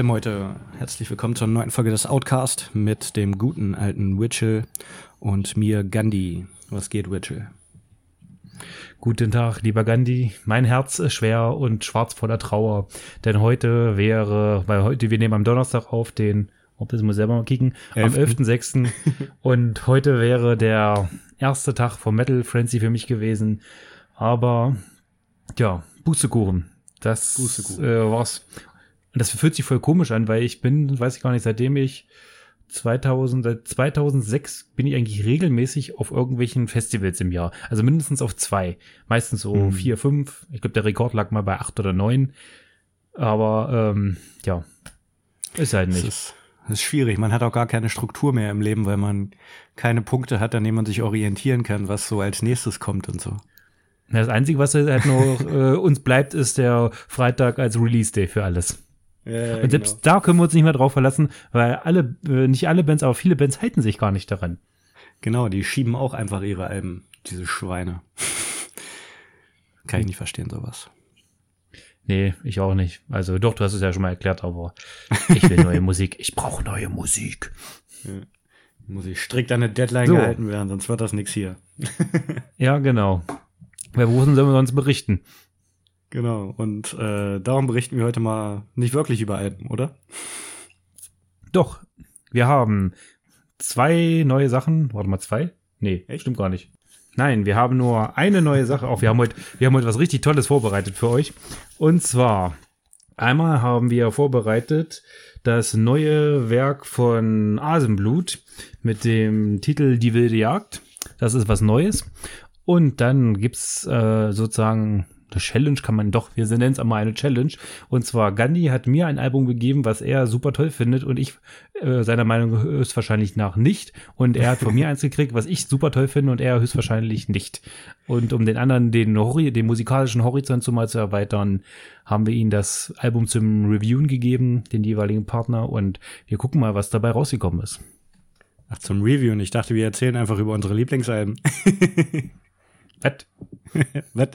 liebe Metal-Meute, herzlich willkommen zur neuen Folge des Outcast mit dem guten alten Witchell und mir Gandhi. Was geht, Witchell? Guten Tag, lieber Gandhi. Mein Herz ist schwer und schwarz voller Trauer, denn heute wäre, weil heute, wir nehmen am Donnerstag auf, den, ob das muss selber mal kicken, am 11.06. und heute wäre der erste Tag vom Metal Frenzy für mich gewesen, aber ja, Bußekuchen. Das. Äh, war's. Und das fühlt sich voll komisch an, weil ich bin, weiß ich gar nicht, seitdem ich 2000, seit 2006 bin ich eigentlich regelmäßig auf irgendwelchen Festivals im Jahr. Also mindestens auf zwei. Meistens so Mhm. vier, fünf. Ich glaube, der Rekord lag mal bei acht oder neun. Aber ähm, ja, ist halt Das nicht. ist, das ist schwierig. Man hat auch gar keine Struktur mehr im Leben, weil man keine Punkte hat, an denen man sich orientieren kann, was so als nächstes kommt und so. Das Einzige, was halt noch äh, uns bleibt, ist der Freitag als Release Day für alles. Ja, Und selbst da können wir uns nicht mehr drauf verlassen, weil alle, äh, nicht alle Bands, aber viele Bands halten sich gar nicht daran. Genau, die schieben auch einfach ihre Alben, diese Schweine. Kann ich nicht verstehen, sowas. Nee, ich auch nicht. Also doch, du hast es ja schon mal erklärt, aber ich will neue Musik. Ich brauche neue Musik. Muss ich strikt an eine Deadline So. gehalten werden, sonst wird das nix hier. Ja, genau. Weil wo sollen wir sonst berichten? Genau, und äh, darum berichten wir heute mal nicht wirklich über Alben, oder? Doch, wir haben zwei neue Sachen. Warte mal, zwei? Nee, Echt? stimmt gar nicht. Nein, wir haben nur eine neue Sache. Auch wir haben heute, wir haben heute was richtig Tolles vorbereitet für euch. Und zwar, einmal haben wir vorbereitet das neue Werk von Asenblut mit dem Titel Die wilde Jagd. Das ist was Neues. Und dann gibt's äh, sozusagen eine Challenge, kann man doch, wir nennen es einmal eine Challenge. Und zwar, Gandhi hat mir ein Album gegeben, was er super toll findet und ich äh, seiner Meinung höchstwahrscheinlich nach nicht. Und er hat von mir eins gekriegt, was ich super toll finde und er höchstwahrscheinlich nicht. Und um den anderen den, Hori den musikalischen Horizont so mal zu erweitern, haben wir ihm das Album zum Reviewen gegeben, den jeweiligen Partner. Und wir gucken mal, was dabei rausgekommen ist. Ach, zum Review. Und ich dachte, wir erzählen einfach über unsere Lieblingsalben. Was? Was?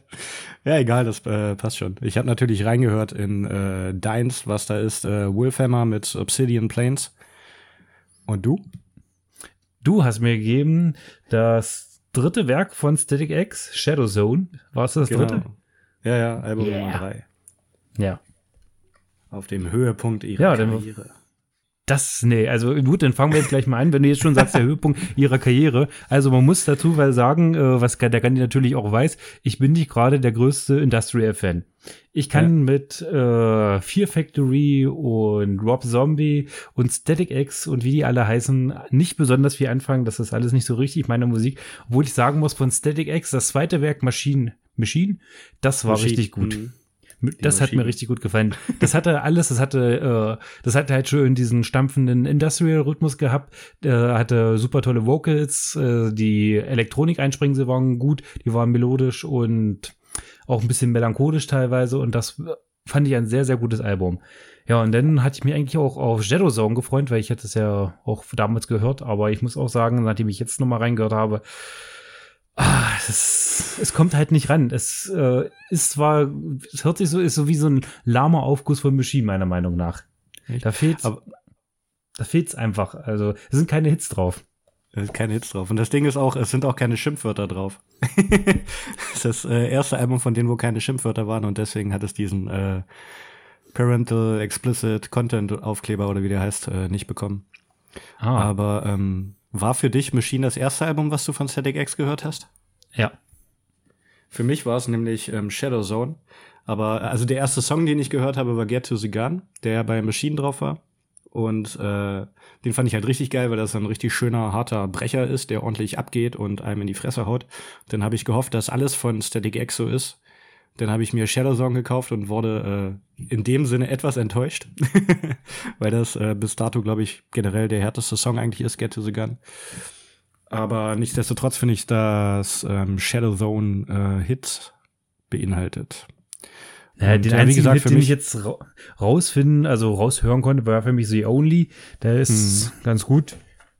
Ja, egal, das äh, passt schon. Ich habe natürlich reingehört in äh, Deins, was da ist, äh, Wolfhammer mit Obsidian Plains. Und du? Du hast mir gegeben das dritte Werk von Static X, Shadow Zone. War es das dritte? Ja, ja, Album Yeah. Nummer drei. Ja. Auf dem Höhepunkt ihrer Ja, dann- Karriere. Das, nee, also gut, dann fangen wir jetzt gleich mal an, wenn du jetzt schon sagst, der Höhepunkt ihrer Karriere. Also man muss dazu sagen, äh, was der Gandhi natürlich auch weiß, ich bin nicht gerade der größte Industrial-Fan. Ich kann mit äh, Fear Factory und Rob Zombie und Static X und wie die alle heißen, nicht besonders viel anfangen. Das ist alles nicht so richtig meine Musik. Obwohl ich sagen muss, von Static X, das zweite Werk Machine, Machine, das war Maschinen. richtig gut. Mhm. Das hat mir richtig gut gefallen. Das hatte alles, das hatte, äh, das hatte halt schön diesen stampfenden Industrial-Rhythmus gehabt. Äh, hatte super tolle Vocals, äh, die Elektronik-Einsprengse waren gut, die waren melodisch und auch ein bisschen melancholisch teilweise und das fand ich ein sehr, sehr gutes Album. Ja, und dann hatte ich mich eigentlich auch auf Shadow Zone gefreut, weil ich hatte es ja auch damals gehört, aber ich muss auch sagen, nachdem ich jetzt nochmal reingehört habe, ah, es, es kommt halt nicht ran. Es äh, ist zwar, es hört sich so, ist so wie so ein lahmer Aufguss von Machine, meiner Meinung nach. Echt? Da fehlt's, Aber- da fehlt's einfach. Also, es sind keine Hits drauf. Da ist keine Hits drauf. Und das Ding ist auch, es sind auch keine Schimpfwörter drauf. das ist das äh, erste Album von denen, wo keine Schimpfwörter waren und deswegen hat es diesen äh, Parental Explicit Content Aufkleber oder wie der heißt, äh, nicht bekommen. Ah, Aber ähm, war für dich Machine das erste Album, was du von Static X gehört hast? ja. Für mich war es nämlich ähm, Shadow Zone. Aber äh, also der erste Song, den ich gehört habe, war Get to the Gun, der bei Machine drauf war. Und äh, den fand ich halt richtig geil, weil das ein richtig schöner, harter Brecher ist, der ordentlich abgeht und einem in die Fresse haut. Dann habe ich gehofft, dass alles von Static X so ist. Dann habe ich mir Shadow Song gekauft und wurde äh, in dem Sinne etwas enttäuscht, weil das äh, bis dato, glaube ich, generell der härteste Song eigentlich ist, Get to the Gun. Aber nichtsdestotrotz finde ich, dass ähm, Shadow Zone äh, Hits beinhaltet. Ja, Und, den äh, wie einzigen gesagt, Hit, den ich jetzt ra rausfinden, also raushören konnte, war für mich The Only. Der ist Mhm. ganz gut.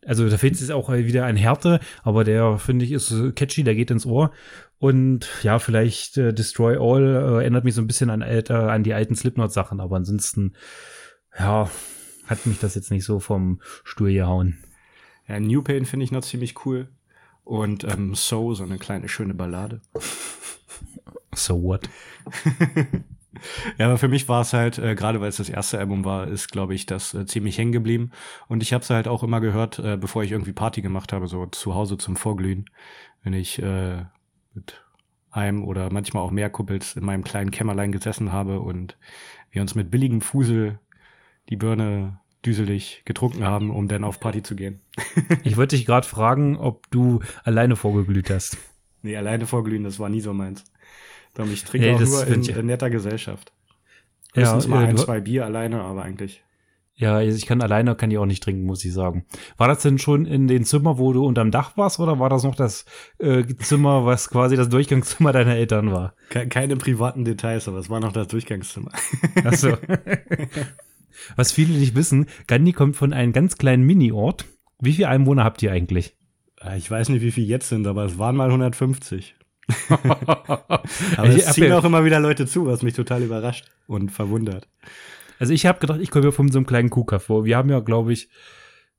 Also da fehlt es auch wieder an Härte, aber der finde ich ist catchy, der geht ins Ohr. Und ja, vielleicht äh, Destroy All äh, erinnert mich so ein bisschen an, alter, an die alten Slipknot-Sachen, aber ansonsten ja, hat mich das jetzt nicht so vom Stuhl gehauen. Ja, New Pain finde ich noch ziemlich cool. Und ähm, So, so eine kleine schöne Ballade. So what? ja, aber für mich war es halt, äh, gerade weil es das erste Album war, ist, glaube ich, das äh, ziemlich hängen geblieben. Und ich habe es halt auch immer gehört, äh, bevor ich irgendwie Party gemacht habe, so zu Hause zum Vorglühen, wenn ich äh, mit einem oder manchmal auch mehr Kumpels in meinem kleinen Kämmerlein gesessen habe und wir uns mit billigem Fusel die Birne düselig getrunken haben, um dann auf Party zu gehen. ich wollte dich gerade fragen, ob du alleine vorgeglüht hast. Nee, alleine vorglühen, das war nie so meins. Darum, ich trinke nee, auch nur in, in, netter Gesellschaft. Höchstens ja, mal ein, zwei Bier alleine, aber eigentlich. Ja, ich kann alleine, kann ich auch nicht trinken, muss ich sagen. War das denn schon in den Zimmer, wo du unterm Dach warst, oder war das noch das äh, Zimmer, was quasi das Durchgangszimmer deiner Eltern war? Keine privaten Details, aber es war noch das Durchgangszimmer. Ach so. Was viele nicht wissen, Gandhi kommt von einem ganz kleinen Mini-Ort. Wie viele Einwohner habt ihr eigentlich? Äh, ich weiß nicht, wie viele jetzt sind, aber es waren mal 150. aber es ziehen auch immer wieder Leute zu, was mich total überrascht und verwundert. Also ich habe gedacht, ich komme ja von so einem kleinen Kuhkaff vor. Wir haben ja, glaube ich,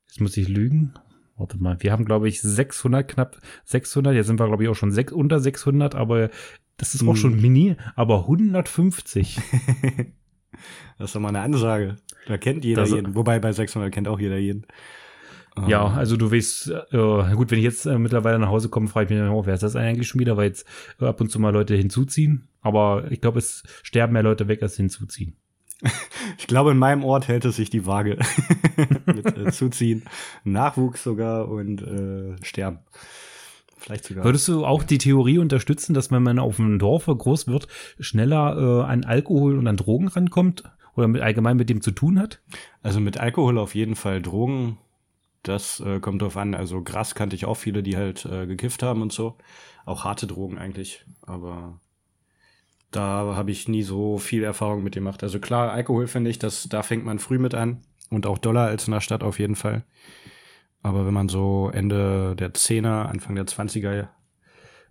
jetzt muss ich lügen. Warte mal, wir haben, glaube ich, 600, knapp 600. Jetzt sind wir, glaube ich, auch schon sech, unter 600, aber das ist auch hm. schon mini, aber 150. das ist doch mal eine Ansage. Da kennt jeder das, jeden. Wobei bei 600 kennt auch jeder jeden. Ja, ähm. also du weißt, äh, gut, wenn ich jetzt äh, mittlerweile nach Hause komme, frage ich mich, oh, wer ist das eigentlich schon wieder, weil jetzt äh, ab und zu mal Leute hinzuziehen. Aber ich glaube, es sterben mehr Leute weg, als hinzuziehen. ich glaube, in meinem Ort hält es sich die Waage. Mit äh, Zuziehen, Nachwuchs sogar und äh, Sterben. Vielleicht sogar. Würdest du auch die Theorie unterstützen, dass wenn man auf dem Dorf groß wird, schneller äh, an Alkohol und an Drogen rankommt? Oder mit, allgemein mit dem zu tun hat? Also mit Alkohol auf jeden Fall. Drogen, das äh, kommt drauf an. Also Gras kannte ich auch viele, die halt äh, gekifft haben und so. Auch harte Drogen eigentlich. Aber da habe ich nie so viel Erfahrung mit gemacht. Also klar, Alkohol finde ich, das, da fängt man früh mit an. Und auch Dollar als in der Stadt auf jeden Fall. Aber wenn man so Ende der Zehner, Anfang der Zwanziger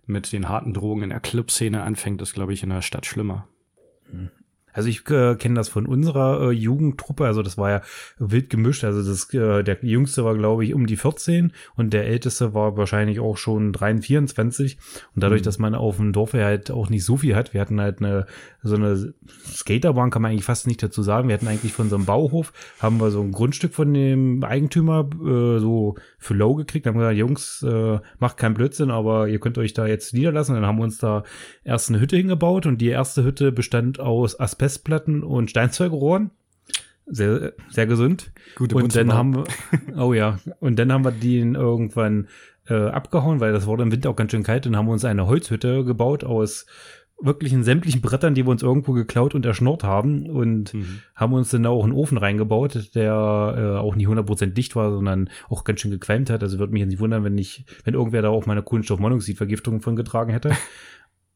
mit den harten Drogen in der Clubszene anfängt, ist, glaube ich, in der Stadt schlimmer. Hm. Also ich äh, kenne das von unserer äh, Jugendtruppe, also das war ja wild gemischt. Also das, äh, der jüngste war, glaube ich, um die 14 und der älteste war wahrscheinlich auch schon 23, 24. Und dadurch, mhm. dass man auf dem Dorf halt auch nicht so viel hat, wir hatten halt eine so eine Skaterbahn, kann man eigentlich fast nicht dazu sagen. Wir hatten eigentlich von so einem Bauhof, haben wir so ein Grundstück von dem Eigentümer äh, so für low gekriegt. Haben gesagt, Jungs, äh, macht keinen Blödsinn, aber ihr könnt euch da jetzt niederlassen. Dann haben wir uns da erst eine Hütte hingebaut und die erste Hütte bestand aus Asbest Festplatten und Steinzeugrohren. Sehr, sehr gesund. Gute und dann haben wir, oh ja, und dann haben wir den irgendwann äh, abgehauen, weil das wurde im Winter auch ganz schön kalt. Dann haben wir uns eine Holzhütte gebaut aus wirklichen sämtlichen Brettern, die wir uns irgendwo geklaut und erschnurrt haben und mhm. haben uns dann auch einen Ofen reingebaut, der äh, auch nicht 100% dicht war, sondern auch ganz schön gequalmt hat. Also würde mich nicht wundern, wenn ich, wenn irgendwer da auch meine Kohlenstoffmonoxidvergiftung von getragen hätte.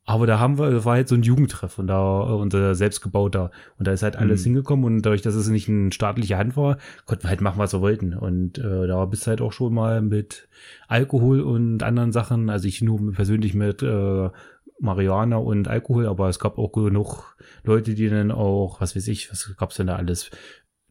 Aber da haben wir, das war halt so ein Jugendtreff und da unser selbstgebauter. Und da ist halt alles mhm. hingekommen und dadurch, dass es nicht eine staatliche Hand war, konnten wir halt machen, was wir wollten. Und äh, da bist halt auch schon mal mit Alkohol und anderen Sachen, also ich nur persönlich mit äh, Marihuana und Alkohol, aber es gab auch genug Leute, die dann auch, was weiß ich, was gab's denn da alles?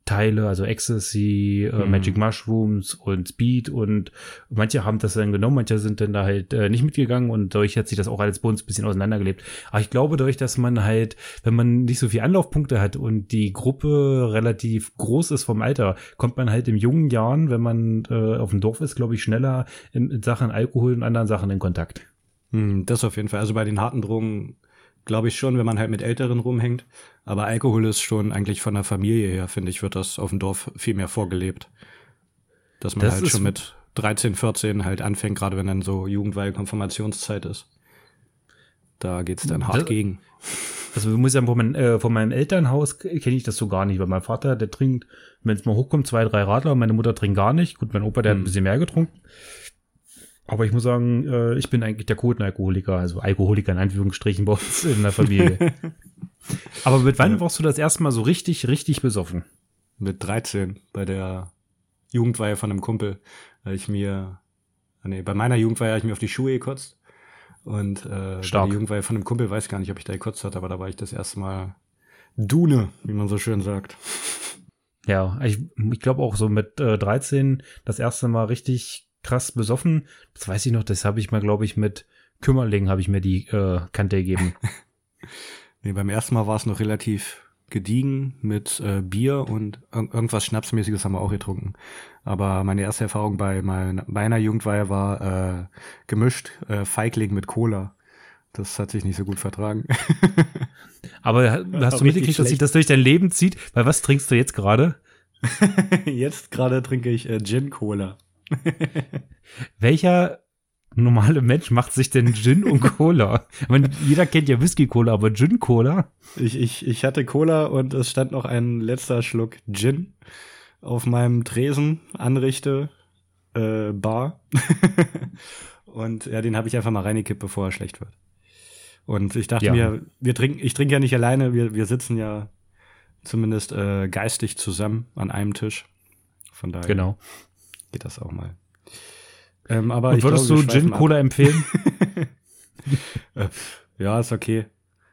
Teile, also Ecstasy, äh, mhm. Magic Mushrooms und Speed und manche haben das dann genommen, manche sind dann da halt äh, nicht mitgegangen und dadurch hat sich das auch alles bei uns ein bisschen auseinandergelebt. Aber ich glaube, dadurch, dass man halt, wenn man nicht so viel Anlaufpunkte hat und die Gruppe relativ groß ist vom Alter, kommt man halt in jungen Jahren, wenn man äh, auf dem Dorf ist, glaube ich, schneller in, in Sachen Alkohol und anderen Sachen in Kontakt. Hm, das auf jeden Fall. Also bei den harten Drogen glaube ich schon, wenn man halt mit Älteren rumhängt. Aber Alkohol ist schon eigentlich von der Familie her, finde ich, wird das auf dem Dorf viel mehr vorgelebt. Dass man das halt schon mit 13, 14 halt anfängt, gerade wenn dann so Jugendweihe Konfirmationszeit ist. Da geht's dann hart das, gegen. Also muss ja von, mein, äh, von meinem Elternhaus kenne ich das so gar nicht, weil mein Vater, der trinkt, wenn es mal hochkommt, zwei, drei Radler, meine Mutter trinkt gar nicht. Gut, mein Opa, der hm. hat ein bisschen mehr getrunken. Aber ich muss sagen, äh, ich bin eigentlich der Quotenalkoholiker, also Alkoholiker in Anführungsstrichen bei uns in der Familie. Aber mit wann warst du das erste Mal so richtig, richtig besoffen? Mit 13 bei der Jugendweihe von einem Kumpel, weil ich mir, nee, bei meiner Jugendweihe habe ich mir auf die Schuhe gekotzt. Und äh, Stark. bei der Jugendweihe von einem Kumpel weiß gar nicht, ob ich da gekotzt hatte, aber da war ich das erste Mal Dune, wie man so schön sagt. Ja, ich, ich glaube auch so mit äh, 13 das erste Mal richtig krass besoffen. Das weiß ich noch, das habe ich mal, glaube ich, mit Kümmerling habe ich mir die äh, Kante gegeben. nee, beim ersten Mal war es noch relativ gediegen mit äh, Bier und irgendwas Schnapsmäßiges haben wir auch getrunken. Aber meine erste Erfahrung bei meiner, meiner Jugendweihe war äh, gemischt äh, Feigling mit Cola. Das hat sich nicht so gut vertragen. Aber hast du mitgekriegt, dass sich das durch dein Leben zieht? Weil was trinkst du jetzt gerade? jetzt gerade trinke ich äh, Gin Cola. Welcher normale Mensch macht sich denn Gin und Cola? meine, jeder kennt ja Whisky Cola, aber Gin Cola? Ich, ich, ich hatte Cola und es stand noch ein letzter Schluck Gin auf meinem Tresen, Anrichte, äh, Bar. und ja, den habe ich einfach mal reingekippt, bevor er schlecht wird. Und ich dachte ja. mir, wir trinken, ich trinke ja nicht alleine, wir, wir sitzen ja zumindest äh, geistig zusammen an einem Tisch. Von daher genau. Geht das auch mal. Ähm, aber Und würdest glaube, du Gin Cola ab. empfehlen? Äh, ja, ist okay.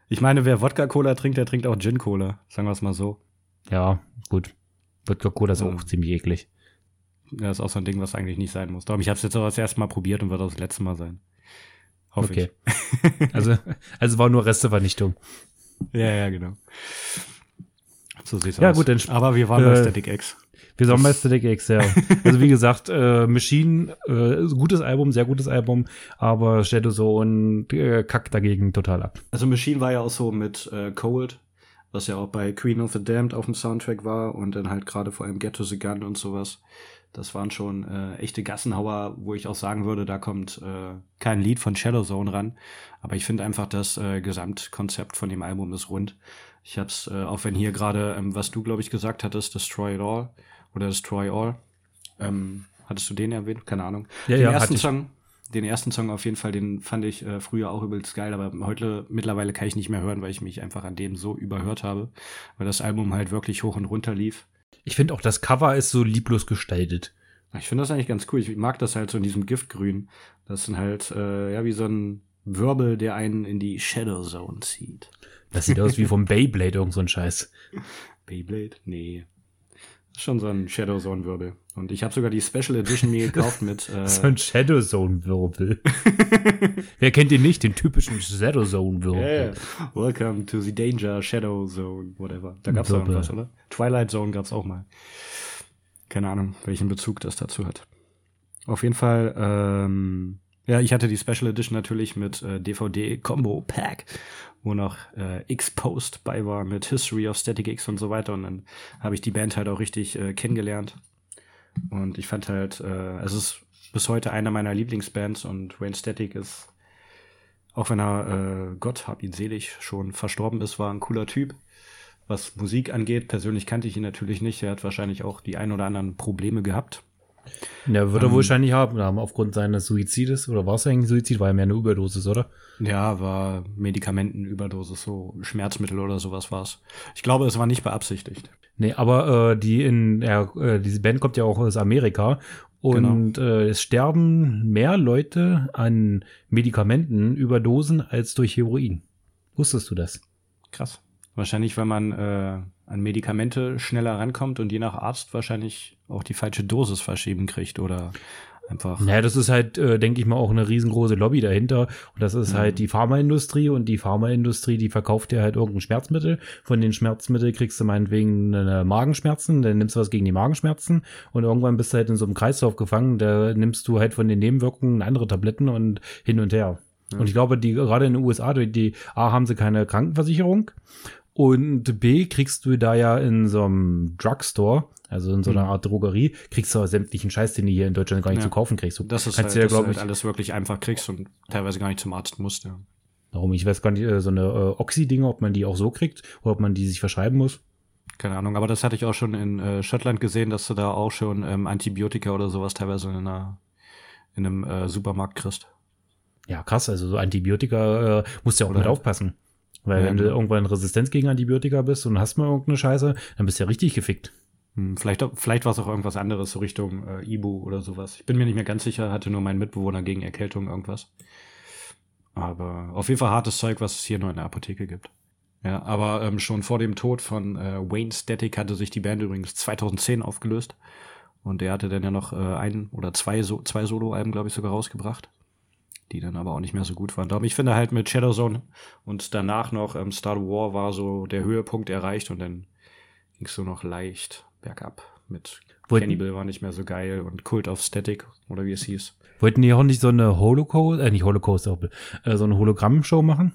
Ich meine, wer Wodka Cola trinkt, der trinkt auch Gin Cola. Sagen wir es mal so. Ja, gut. Wodka Cola ist ja. auch ziemlich eklig. Ja, ist auch so ein Ding, was eigentlich nicht sein muss. Darum, ich habe es jetzt auch das erste Mal probiert und wird auch das letzte Mal sein. Hoffe okay. ich. also, also war nur Restevernichtung. Ja, ja, genau. So sieht's ja, aus. Gut, dann, Aber wir waren äh, bei Static X. Wir waren bei Static X, ja. Also wie gesagt, äh, Machine, äh, gutes Album, sehr gutes Album, aber Shadow Zone äh, kackt dagegen total ab. Also Machine war ja auch so mit äh, Cold, was ja auch bei Queen of the Damned auf dem Soundtrack war und dann halt gerade vor allem Get to the Gun und sowas. Das waren schon äh, echte Gassenhauer, wo ich auch sagen würde, da kommt äh, kein Lied von Shadow Zone ran. Aber ich finde einfach, das äh, Gesamtkonzept von dem Album ist rund. Ich hab's, äh, auch wenn hier gerade, ähm, was du, glaube ich, gesagt hattest, Destroy It All oder Destroy All. Ähm, hattest du den erwähnt? Keine Ahnung. Ja, den ja, ersten Song, den ersten Song auf jeden Fall, den fand ich äh, früher auch übelst geil, aber heute mittlerweile kann ich nicht mehr hören, weil ich mich einfach an dem so überhört habe, weil das Album halt wirklich hoch und runter lief. Ich finde auch das Cover ist so lieblos gestaltet. Ich finde das eigentlich ganz cool. Ich mag das halt so in diesem Giftgrün. Das sind halt, äh, ja, wie so ein Wirbel, der einen in die Shadow Zone zieht. Das sieht aus wie vom Beyblade, irgend so ein Scheiß. Beyblade? Nee. Das ist schon so ein Shadow Zone Wirbel. Und ich habe sogar die Special Edition mir gekauft mit. Äh so ein Shadow Zone Wirbel. Wer kennt den nicht? Den typischen Shadow Zone Wirbel. Yeah. Welcome to the Danger Shadow Zone, whatever. Da gab's doch irgendwas, oder? Twilight Zone gab's auch mal. Keine Ahnung, welchen Bezug das dazu hat. Auf jeden Fall, ähm, ja, ich hatte die Special Edition natürlich mit äh, DVD Combo Pack, wo noch äh, X-Post bei war mit History of Static X und so weiter. Und dann habe ich die Band halt auch richtig äh, kennengelernt. Und ich fand halt, äh, es ist bis heute einer meiner Lieblingsbands und Wayne Static ist, auch wenn er, äh, Gott hab ihn selig, schon verstorben ist, war ein cooler Typ was Musik angeht. Persönlich kannte ich ihn natürlich nicht. Er hat wahrscheinlich auch die ein oder anderen Probleme gehabt. Ja, wird er ähm, wahrscheinlich haben, aufgrund seines Suizides. Oder war es eigentlich Suizid? War ja mehr eine Überdosis, oder? Ja, war Medikamentenüberdosis, so Schmerzmittel oder sowas war es. Ich glaube, es war nicht beabsichtigt. Nee, aber äh, die in, ja, äh, diese Band kommt ja auch aus Amerika und genau. äh, es sterben mehr Leute an Medikamentenüberdosen als durch Heroin. Wusstest du das? Krass. Wahrscheinlich, wenn man äh, an Medikamente schneller rankommt und je nach Arzt wahrscheinlich auch die falsche Dosis verschieben kriegt oder einfach. Naja, das ist halt, äh, denke ich mal, auch eine riesengroße Lobby dahinter. Und das ist mhm. halt die Pharmaindustrie und die Pharmaindustrie, die verkauft dir halt irgendein Schmerzmittel. Von den Schmerzmitteln kriegst du meinetwegen eine Magenschmerzen, dann nimmst du was gegen die Magenschmerzen und irgendwann bist du halt in so einem Kreislauf gefangen, da nimmst du halt von den Nebenwirkungen andere Tabletten und hin und her. Ja. Und ich glaube, die gerade in den USA, die, die A haben sie keine Krankenversicherung und B, kriegst du da ja in so einem Drugstore, also in so einer mhm. Art Drogerie, kriegst du sämtlichen Scheiß, den du hier in Deutschland gar nicht ja. zu kaufen kriegst. Du das ist halt, ja, dass du halt alles wirklich einfach kriegst und teilweise gar nicht zum Arzt musst, ja. Warum? Ich weiß gar nicht, äh, so eine äh, Oxy-Dinge, ob man die auch so kriegt oder ob man die sich verschreiben muss. Keine Ahnung, aber das hatte ich auch schon in äh, Schottland gesehen, dass du da auch schon ähm, Antibiotika oder sowas teilweise in, einer, in einem äh, Supermarkt kriegst. Ja, krass, also so Antibiotika äh, musst du ja auch oder mit aufpassen. Weil ja, wenn du genau. irgendwann Resistenz gegen Antibiotika bist und hast mal irgendeine Scheiße, dann bist du ja richtig gefickt. Hm, vielleicht, vielleicht war es auch irgendwas anderes, so Richtung äh, Ibu oder sowas. Ich bin mir nicht mehr ganz sicher, hatte nur mein Mitbewohner gegen Erkältung irgendwas. Aber auf jeden Fall hartes Zeug, was es hier nur in der Apotheke gibt. Ja, aber ähm, schon vor dem Tod von äh, Wayne Static hatte sich die Band übrigens 2010 aufgelöst. Und er hatte dann ja noch äh, ein oder zwei, so zwei Solo-Alben, glaube ich, sogar rausgebracht. Die dann aber auch nicht mehr so gut waren. Darum, ich finde halt mit Shadowzone und danach noch ähm, Star War war so der Höhepunkt erreicht und dann ging es so noch leicht bergab mit Wollten- Cannibal war nicht mehr so geil und Cult of Static oder wie es hieß. Wollten die auch nicht so eine Holocaust, äh, nicht Holocaust, äh, so eine Hologrammshow machen?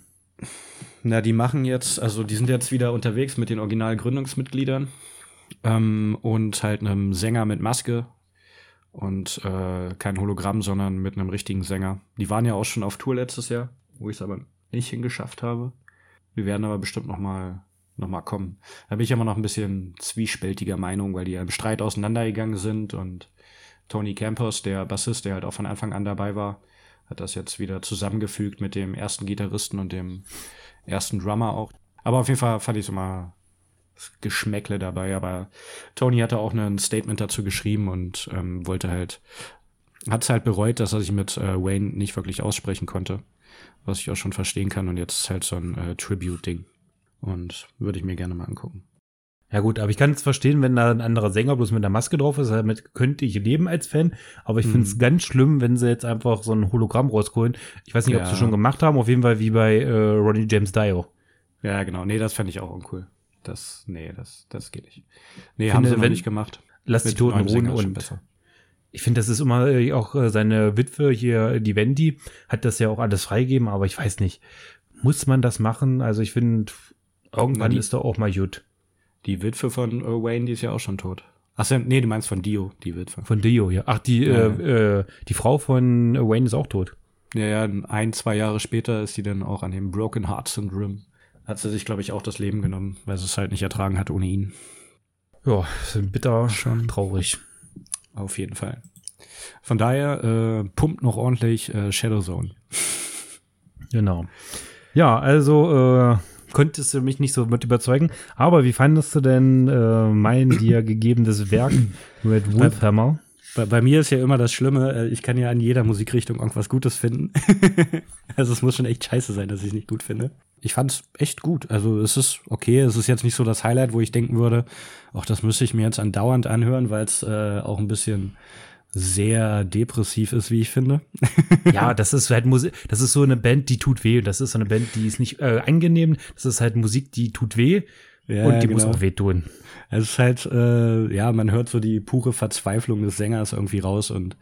Na, die machen jetzt, also die sind jetzt wieder unterwegs mit den Original-Gründungsmitgliedern ähm, und halt einem Sänger mit Maske und äh, kein Hologramm, sondern mit einem richtigen Sänger. Die waren ja auch schon auf Tour letztes Jahr, wo ich es aber nicht hingeschafft habe. Wir werden aber bestimmt noch mal, noch mal kommen. Da bin ich immer noch ein bisschen zwiespältiger Meinung, weil die ja im Streit auseinandergegangen sind und Tony Campos, der Bassist, der halt auch von Anfang an dabei war, hat das jetzt wieder zusammengefügt mit dem ersten Gitarristen und dem ersten Drummer auch. Aber auf jeden Fall fand ich mal das Geschmäckle dabei. Aber Tony hatte auch ein Statement dazu geschrieben und ähm, wollte halt, hat es halt bereut, dass er sich mit äh, Wayne nicht wirklich aussprechen konnte. Was ich auch schon verstehen kann. Und jetzt ist halt so ein äh, Tribute-Ding. Und würde ich mir gerne mal angucken. Ja gut, aber ich kann es verstehen, wenn da ein anderer Sänger bloß mit der Maske drauf ist. Damit könnte ich leben als Fan. Aber ich finde es Mhm. ganz schlimm, wenn sie jetzt einfach so ein Hologramm rausholen. Ich weiß nicht, ob Ja. sie schon gemacht haben. Auf jeden Fall wie bei äh, Ronnie James Dio. Ja, genau. Nee, das fände ich auch uncool. Das, nee, das, das geht nicht. Nee, Finde, haben sie noch wenn- nicht gemacht. Lass die Toten ruhen und besser. ich finde, das ist immer äh, auch äh, seine Witwe hier, die Wendy, hat das ja auch alles freigegeben, aber ich weiß nicht, muss man das machen? Also ich finde, irgendwann die- ist doch auch mal gut. Die Witwe von äh, Wayne, die ist ja auch schon tot. Ach so, nee, du meinst von Dio, die Witwe. Von Dio, ja. Ach, die, Ja. äh, die Frau von Wayne ist auch tot. Ja, ja, ein, zwei Jahre später ist sie dann auch an dem Broken Heart Syndrome. Hat sie sich, glaube ich, auch das Leben genommen, weil sie es halt nicht ertragen hat ohne ihn. Ja, bitter, Schon. traurig. Auf jeden Fall. Von daher äh, pumpt noch ordentlich äh, Shadowzone. Genau. Ja, also äh, konntest du mich nicht so mit überzeugen. Aber wie fandest du denn äh, mein dir gegebenes Werk mit Wolfhammer? Bei, bei mir ist ja immer das Schlimme, äh, ich kann ja an jeder Musikrichtung irgendwas Gutes finden. also es muss schon echt scheiße sein, dass ich es nicht gut finde. Ich fand es echt gut. Also es ist okay, es ist jetzt nicht so das Highlight, wo ich denken würde, ach, das müsste ich mir jetzt andauernd anhören, weil es äh, auch ein bisschen sehr depressiv ist, wie ich finde. Ja, das ist halt Musik, das ist so eine Band, die tut weh. Das ist so eine Band, die ist nicht äh, angenehm. Das ist halt Musik, die tut weh Ja, und die muss genau. auch weh Es ist halt, äh, ja, man hört so die pure Verzweiflung des Sängers irgendwie raus und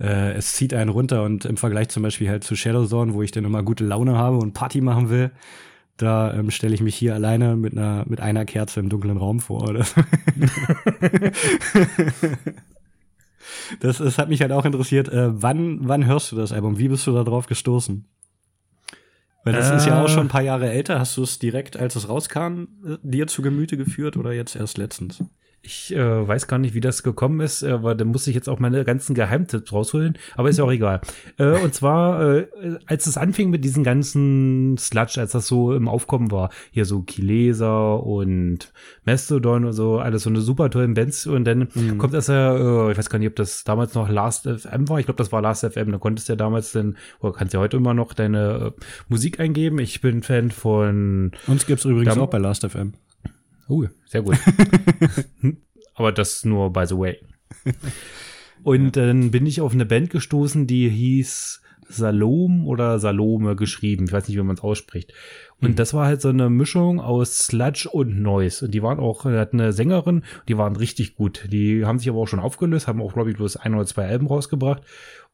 äh, es zieht einen runter und im Vergleich zum Beispiel halt zu Shadowzone, wo ich dann immer gute Laune habe und Party machen will, da ähm, stelle ich mich hier alleine mit einer mit einer Kerze im dunklen Raum vor. Oder? das, das hat mich halt auch interessiert. Äh, wann wann hörst du das Album? Wie bist du da drauf gestoßen? Weil das ist ja auch Äh. schon ein paar Jahre älter. Hast du es direkt, als es rauskam, äh, dir zu Gemüte geführt oder jetzt erst letztens? Ich äh, weiß gar nicht, wie das gekommen ist, aber da muss ich jetzt auch meine ganzen Geheimtipps rausholen, aber ist ja auch egal. Äh, und zwar, äh, als es anfing mit diesen ganzen Sludge, als das so im Aufkommen war, hier so Kilesa und Mastodon und so, alles so eine super tollen Bands und dann Mhm. kommt das ja, äh, ich weiß gar nicht, ob das damals noch Last FM war, ich glaube, das war Last FM, da konntest du ja damals dann, oder kannst ja heute immer noch deine äh, Musik eingeben. Ich bin Fan von Uns gibt's übrigens auch bei Last.fm. Oh, sehr gut. Aber das nur by the way. Und dann bin ich auf eine Band gestoßen, die hieß Salom oder Salome geschrieben. Ich weiß nicht, wie man es ausspricht. Und das war halt so eine Mischung aus Sludge und Noise. Und die waren auch, hatten eine Sängerin, die waren richtig gut. Die haben sich aber auch schon aufgelöst, haben auch, glaube ich, bloß ein oder zwei Alben rausgebracht.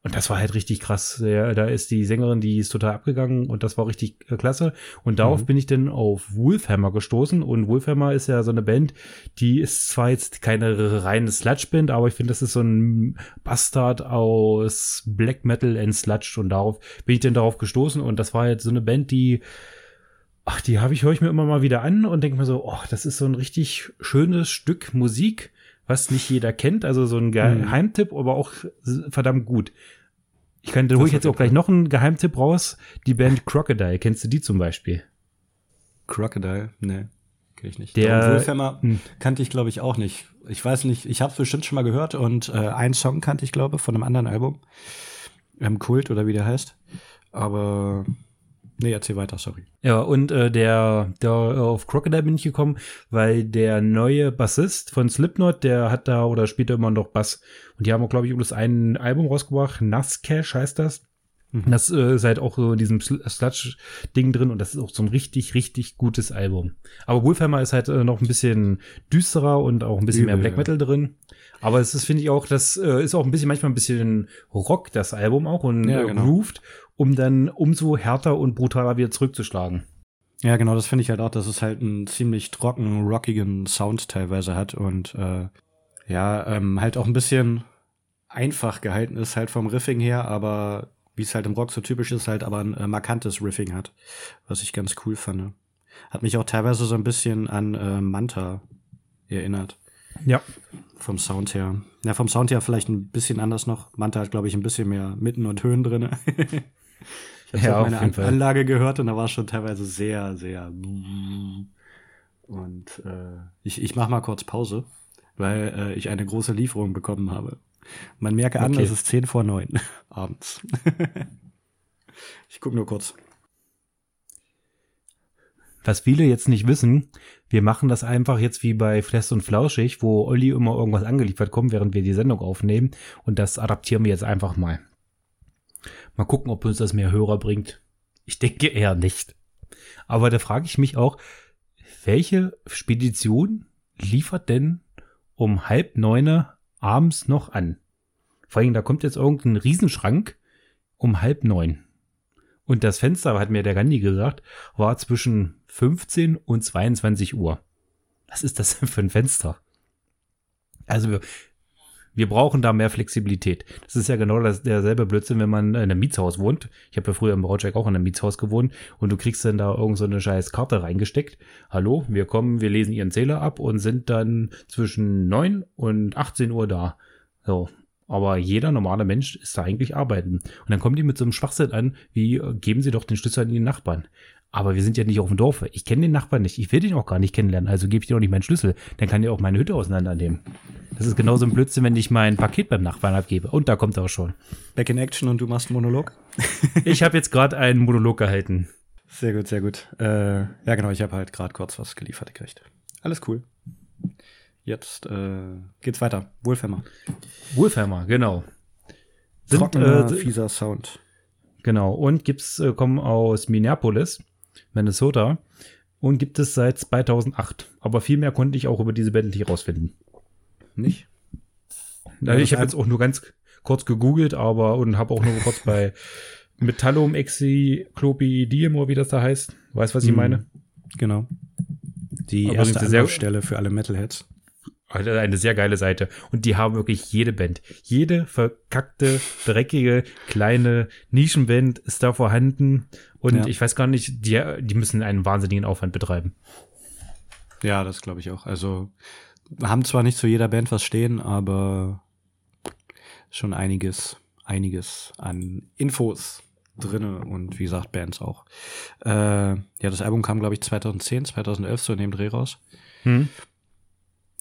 Und das war halt richtig krass. Der, da ist die Sängerin, die ist total abgegangen und das war richtig äh, klasse. Und darauf bin ich dann auf Wolfhammer gestoßen. Und Wolfhammer ist ja so eine Band, die ist zwar jetzt keine reine Sludge-Band, aber ich finde, das ist so ein Bastard aus Black Metal and Sludge. Und darauf bin ich dann darauf gestoßen. Und das war jetzt so eine Band, die Ach, die habe ich, höre ich mir immer mal wieder an und denke mir so, oh, das ist so ein richtig schönes Stück Musik, was nicht jeder kennt. Also so ein Geheimtipp, aber auch verdammt gut. Ich kann, da hole ich jetzt auch gleich noch einen Geheimtipp raus. Die Band Crocodile, kennst du die zum Beispiel? Crocodile? Nee, kenn ich nicht. Der- Wolfhammer Hm. kannte ich, glaube ich, auch nicht. Ich weiß nicht, ich habe es bestimmt schon mal gehört und äh, einen Song kannte ich, glaube von einem anderen Album. Ähm, Kult oder wie der heißt. Aber Nee, erzähl weiter, sorry. Ja, und äh, der, der auf Crocodile bin ich gekommen, weil der neue Bassist von Slipknot, der hat da oder spielt da immer noch Bass. Und die haben auch, glaube ich, bloß ein Album rausgebracht, Nass Cash heißt das. Mhm. Das äh, ist halt auch so in diesem Sludge-Ding drin und das ist auch so ein richtig, richtig gutes Album. Aber Wolfhammer ist halt äh, noch ein bisschen düsterer und auch ein bisschen Übel, mehr Black Metal ja. drin. Aber es ist, finde ich auch, das äh, ist auch ein bisschen, manchmal ein bisschen Rock, das Album auch und ja, äh, genau. grooved, um dann umso härter und brutaler wieder zurückzuschlagen. Ja, genau, das finde ich halt auch, dass es halt einen ziemlich trocken, rockigen Sound teilweise hat und äh, ja, ähm, halt auch ein bisschen einfach gehalten ist halt vom Riffing her, aber wie es halt im Rock so typisch ist, halt aber ein äh, markantes Riffing hat, was ich ganz cool fand. Hat mich auch teilweise so ein bisschen an äh, Manta erinnert. Ja. Vom Sound her. Ja, vom Sound her vielleicht ein bisschen anders noch. Manta hat, glaube ich, ein bisschen mehr Mitten und Höhen drin. ich habe ja, meine An Fall. Anlage gehört und da war schon teilweise sehr, sehr. Und äh, ich, ich mache mal kurz Pause, weil äh, ich eine große Lieferung bekommen habe. Man merke okay. an, es ist 10 vor 9 abends. ich gucke nur kurz. Was viele jetzt nicht wissen, wir machen das einfach jetzt wie bei Flest und Flauschig, wo Olli immer irgendwas angeliefert kommt, während wir die Sendung aufnehmen. Und das adaptieren wir jetzt einfach mal. Mal gucken, ob uns das mehr Hörer bringt. Ich denke eher nicht. Aber da frage ich mich auch, welche Spedition liefert denn um halb neune abends noch an? Vor allem, da kommt jetzt irgendein Riesenschrank um halb neun. Und das Fenster, hat mir der Gandhi gesagt, war zwischen 15 und 22 Uhr. Was ist das denn für ein Fenster? Also wir, brauchen da mehr Flexibilität. Das ist ja genau das, derselbe Blödsinn, wenn man in einem Mietshaus wohnt. Ich habe ja früher im Braunschweig auch in einem Mietshaus gewohnt und du kriegst dann da irgend so eine scheiß Karte reingesteckt. Hallo, wir kommen, wir lesen ihren Zähler ab und sind dann zwischen 9 und 18 Uhr da. So, aber jeder normale Mensch ist da eigentlich arbeiten. Und dann kommen die mit so einem Schwachsinn an, wie äh, geben Sie doch den Schlüssel an Ihren Nachbarn. Aber wir sind ja nicht auf dem Dorf. Ich kenne den Nachbarn nicht. Ich will den auch gar nicht kennenlernen. Also gebe ich dir auch nicht meinen Schlüssel. Dann kann der auch meine Hütte auseinandernehmen. Das ist genauso ein Blödsinn, wenn ich mein Paket beim Nachbarn abgebe. Und da kommt er auch schon. Back in Action und du machst einen Monolog? ich habe jetzt gerade einen Monolog gehalten. Sehr gut, sehr gut. Äh, ja, genau. Ich habe halt gerade kurz was geliefert gekriegt. Alles cool. Jetzt äh, geht's weiter. Wolfhammer. Wolfhammer, genau. Sind, Trockener, äh, fieser Sound. Genau. Und gibt's, äh, kommen aus Minneapolis, Minnesota. Und gibt es seit 2008. Aber viel mehr konnte ich auch über diese Band nicht rausfinden. Nicht? Ja, ich habe jetzt auch nur ganz kurz gegoogelt, aber und habe auch nur kurz bei Metallum Exiclopidiem oder wie das da heißt. Weißt was ich mhm. meine? Genau. Die aber erste Anlaufstelle für alle Metalheads. Eine sehr geile Seite. Und die haben wirklich jede Band. Jede verkackte, dreckige, kleine Nischenband ist da vorhanden. Und ja. ich weiß gar nicht, die, die müssen einen wahnsinnigen Aufwand betreiben. Ja, das glaube ich auch. Also haben zwar nicht zu jeder Band was stehen, aber schon einiges, einiges an Infos drinne und wie gesagt Bands auch. Äh, ja, das Album kam glaube ich 2010, 2011 so in dem Dreh raus. Hm.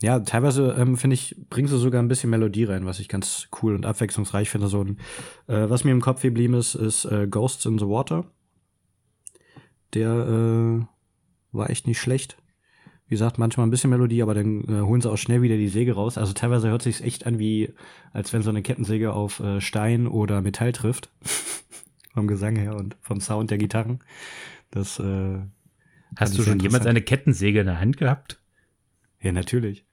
Ja, teilweise ähm, finde ich, bringst du sogar ein bisschen Melodie rein, was ich ganz cool und abwechslungsreich finde. So ein, äh, was mir im Kopf geblieben ist, ist äh, Ghosts in the Water. Der äh, war echt nicht schlecht. Wie gesagt, manchmal ein bisschen Melodie, aber dann äh, holen sie auch schnell wieder die Säge raus. Also teilweise hört sich echt an wie, als wenn so eine Kettensäge auf äh, Stein oder Metall trifft. vom Gesang her und vom Sound der Gitarren. Das äh, Hast du schon jemals eine Kettensäge in der Hand gehabt? Ja, natürlich.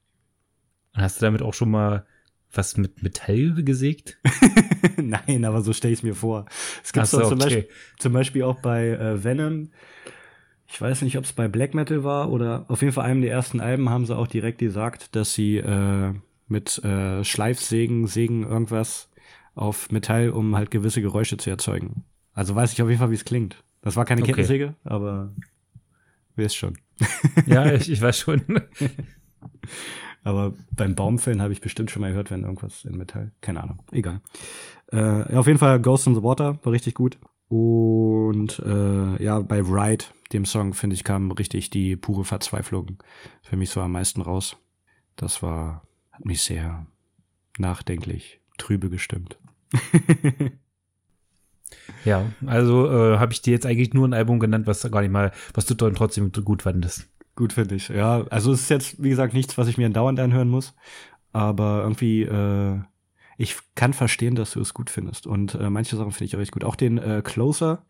Hast du damit auch schon mal was mit Metall gesägt? Nein, aber so stelle ich es mir vor. Es gibt so, zum, Beispiel, zum, Beispiel, auch bei äh, Venom. Ich weiß nicht, ob es bei Black Metal war oder auf jeden Fall einem der ersten Alben haben sie auch direkt gesagt, dass sie äh, mit äh, Schleifsägen sägen irgendwas auf Metall, um halt gewisse Geräusche zu erzeugen. Also weiß ich auf jeden Fall, wie es klingt. Das war keine okay. Kettensäge, aber wisst schon. ja, ich, ich weiß schon. Aber beim Baumfällen habe ich bestimmt schon mal gehört, wenn irgendwas in Metall. Keine Ahnung. Egal. Äh, auf jeden Fall Ghost in the Water war richtig gut. Und äh, ja, bei Ride, dem Song, finde ich, kam richtig die pure Verzweiflung für mich so am meisten raus. Das war, hat mich sehr nachdenklich, trübe gestimmt. Ja, also äh, habe ich dir jetzt eigentlich nur ein Album genannt, was gar nicht mal, was du dann trotzdem gut fandest. Gut, finde ich. Ja, also es ist jetzt, wie gesagt, nichts, was ich mir dauernd anhören muss. Aber irgendwie, äh, ich kann verstehen, dass du es gut findest. Und äh, manche Sachen finde ich auch echt gut. Auch den äh, Closer,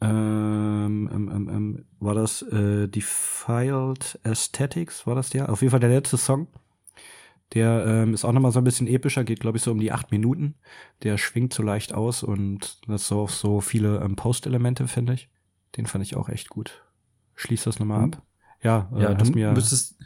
ähm, ähm, ähm, ähm, war das äh, Defiled Aesthetics, war das der? Auf jeden Fall der letzte Song. Der ähm, ist auch nochmal so ein bisschen epischer, geht, glaube ich, so um die acht Minuten. Der schwingt so leicht aus und das so so viele ähm, Post-Elemente, finde ich. Den fand ich auch echt gut. Schließ das nochmal ab. Ja, äh, ja du mir müsstest,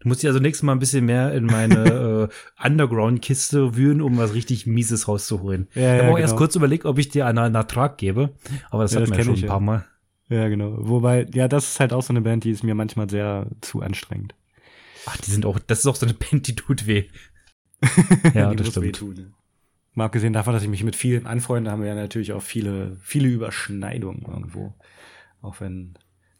du musst dich also nächstes Mal ein bisschen mehr in meine äh, Underground-Kiste wühlen, um was richtig Mieses rauszuholen. Ja, ich habe ja, auch genau. erst kurz überlegt, ob ich dir einen, einen Ertrag gebe, aber das ja, hat man ja schon ich, ein paar Mal. Ja, genau. Wobei, ja, das ist halt auch so eine Band, die ist mir manchmal sehr zu anstrengend. Ach, die sind auch, das ist auch so eine Band, die tut weh. ja, das stimmt. Wehtun. Mal abgesehen davon, dass ich mich mit vielen anfreunde, haben wir ja natürlich auch viele, viele Überschneidungen irgendwo. Auch wenn,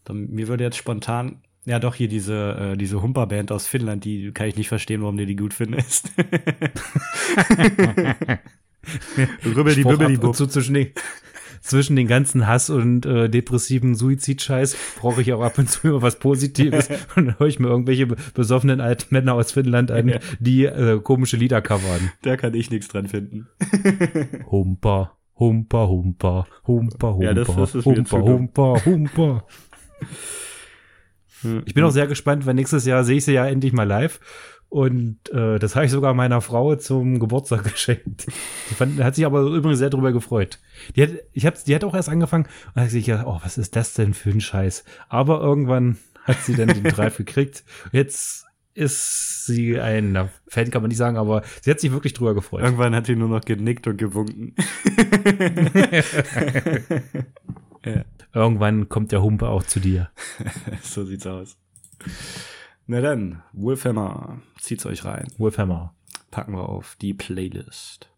mir würde jetzt spontan, ja doch, hier diese, äh, diese Humperband aus Finnland, die kann ich nicht verstehen, warum du die gut findest. Rübbel die Bibbel die zu zwischen den, zwischen den ganzen Hass und äh, depressiven Suizidscheiß brauche ich auch ab und zu immer was Positives und dann höre ich mir irgendwelche besoffenen alten Männer aus Finnland an, die äh, komische Lieder covern. Da kann ich nichts dran finden. Humper, Humper, Humper, Humper, Humper, ja, das, das ist Humper, Humper, Humper. Ich bin auch sehr gespannt, weil nächstes Jahr sehe ich sie ja endlich mal live. Und äh, das habe ich sogar meiner Frau zum Geburtstag geschenkt. Die fand, hat sich aber übrigens sehr darüber gefreut. Die hat, ich hab, die hat auch erst angefangen und hat sich gedacht, oh, was ist das denn für ein Scheiß? Aber irgendwann hat sie dann den Drive gekriegt. Jetzt ist sie ein na, Fan, kann man nicht sagen, aber sie hat sich wirklich drüber gefreut. Irgendwann hat sie nur noch genickt und gewunken. ja. Irgendwann kommt der Humpe auch zu dir. so sieht's aus. Na dann, Wolfhammer, zieht's euch rein. Wolfhammer. Packen wir auf die Playlist.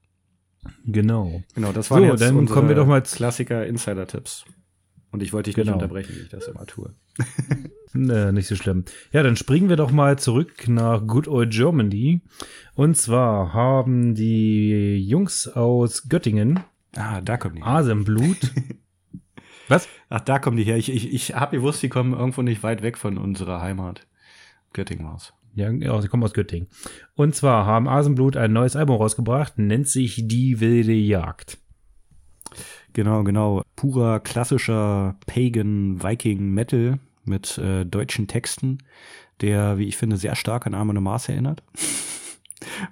Genau. Genau, das waren so, jetzt dann kommen wir doch mal Klassiker Insider-Tipps. Und ich wollte dich genau. nicht unterbrechen, wie ich das immer tue. ne, nicht so schlimm. Ja, dann springen wir doch mal zurück nach Good Old Germany. Und zwar haben die Jungs aus Göttingen. Ah, da kommen die. Asemblut. Was? Ach, da kommen die her. Ich, ich, ich habe gewusst, die kommen irgendwo nicht weit weg von unserer Heimat. Göttingen aus. Ja, ja, sie kommen aus Göttingen. Und zwar haben Asenblut ein neues Album rausgebracht, nennt sich Die wilde Jagd. Genau, genau. Purer klassischer Pagan Viking Metal mit äh, deutschen Texten, der, wie ich finde, sehr stark an Amon Mars erinnert.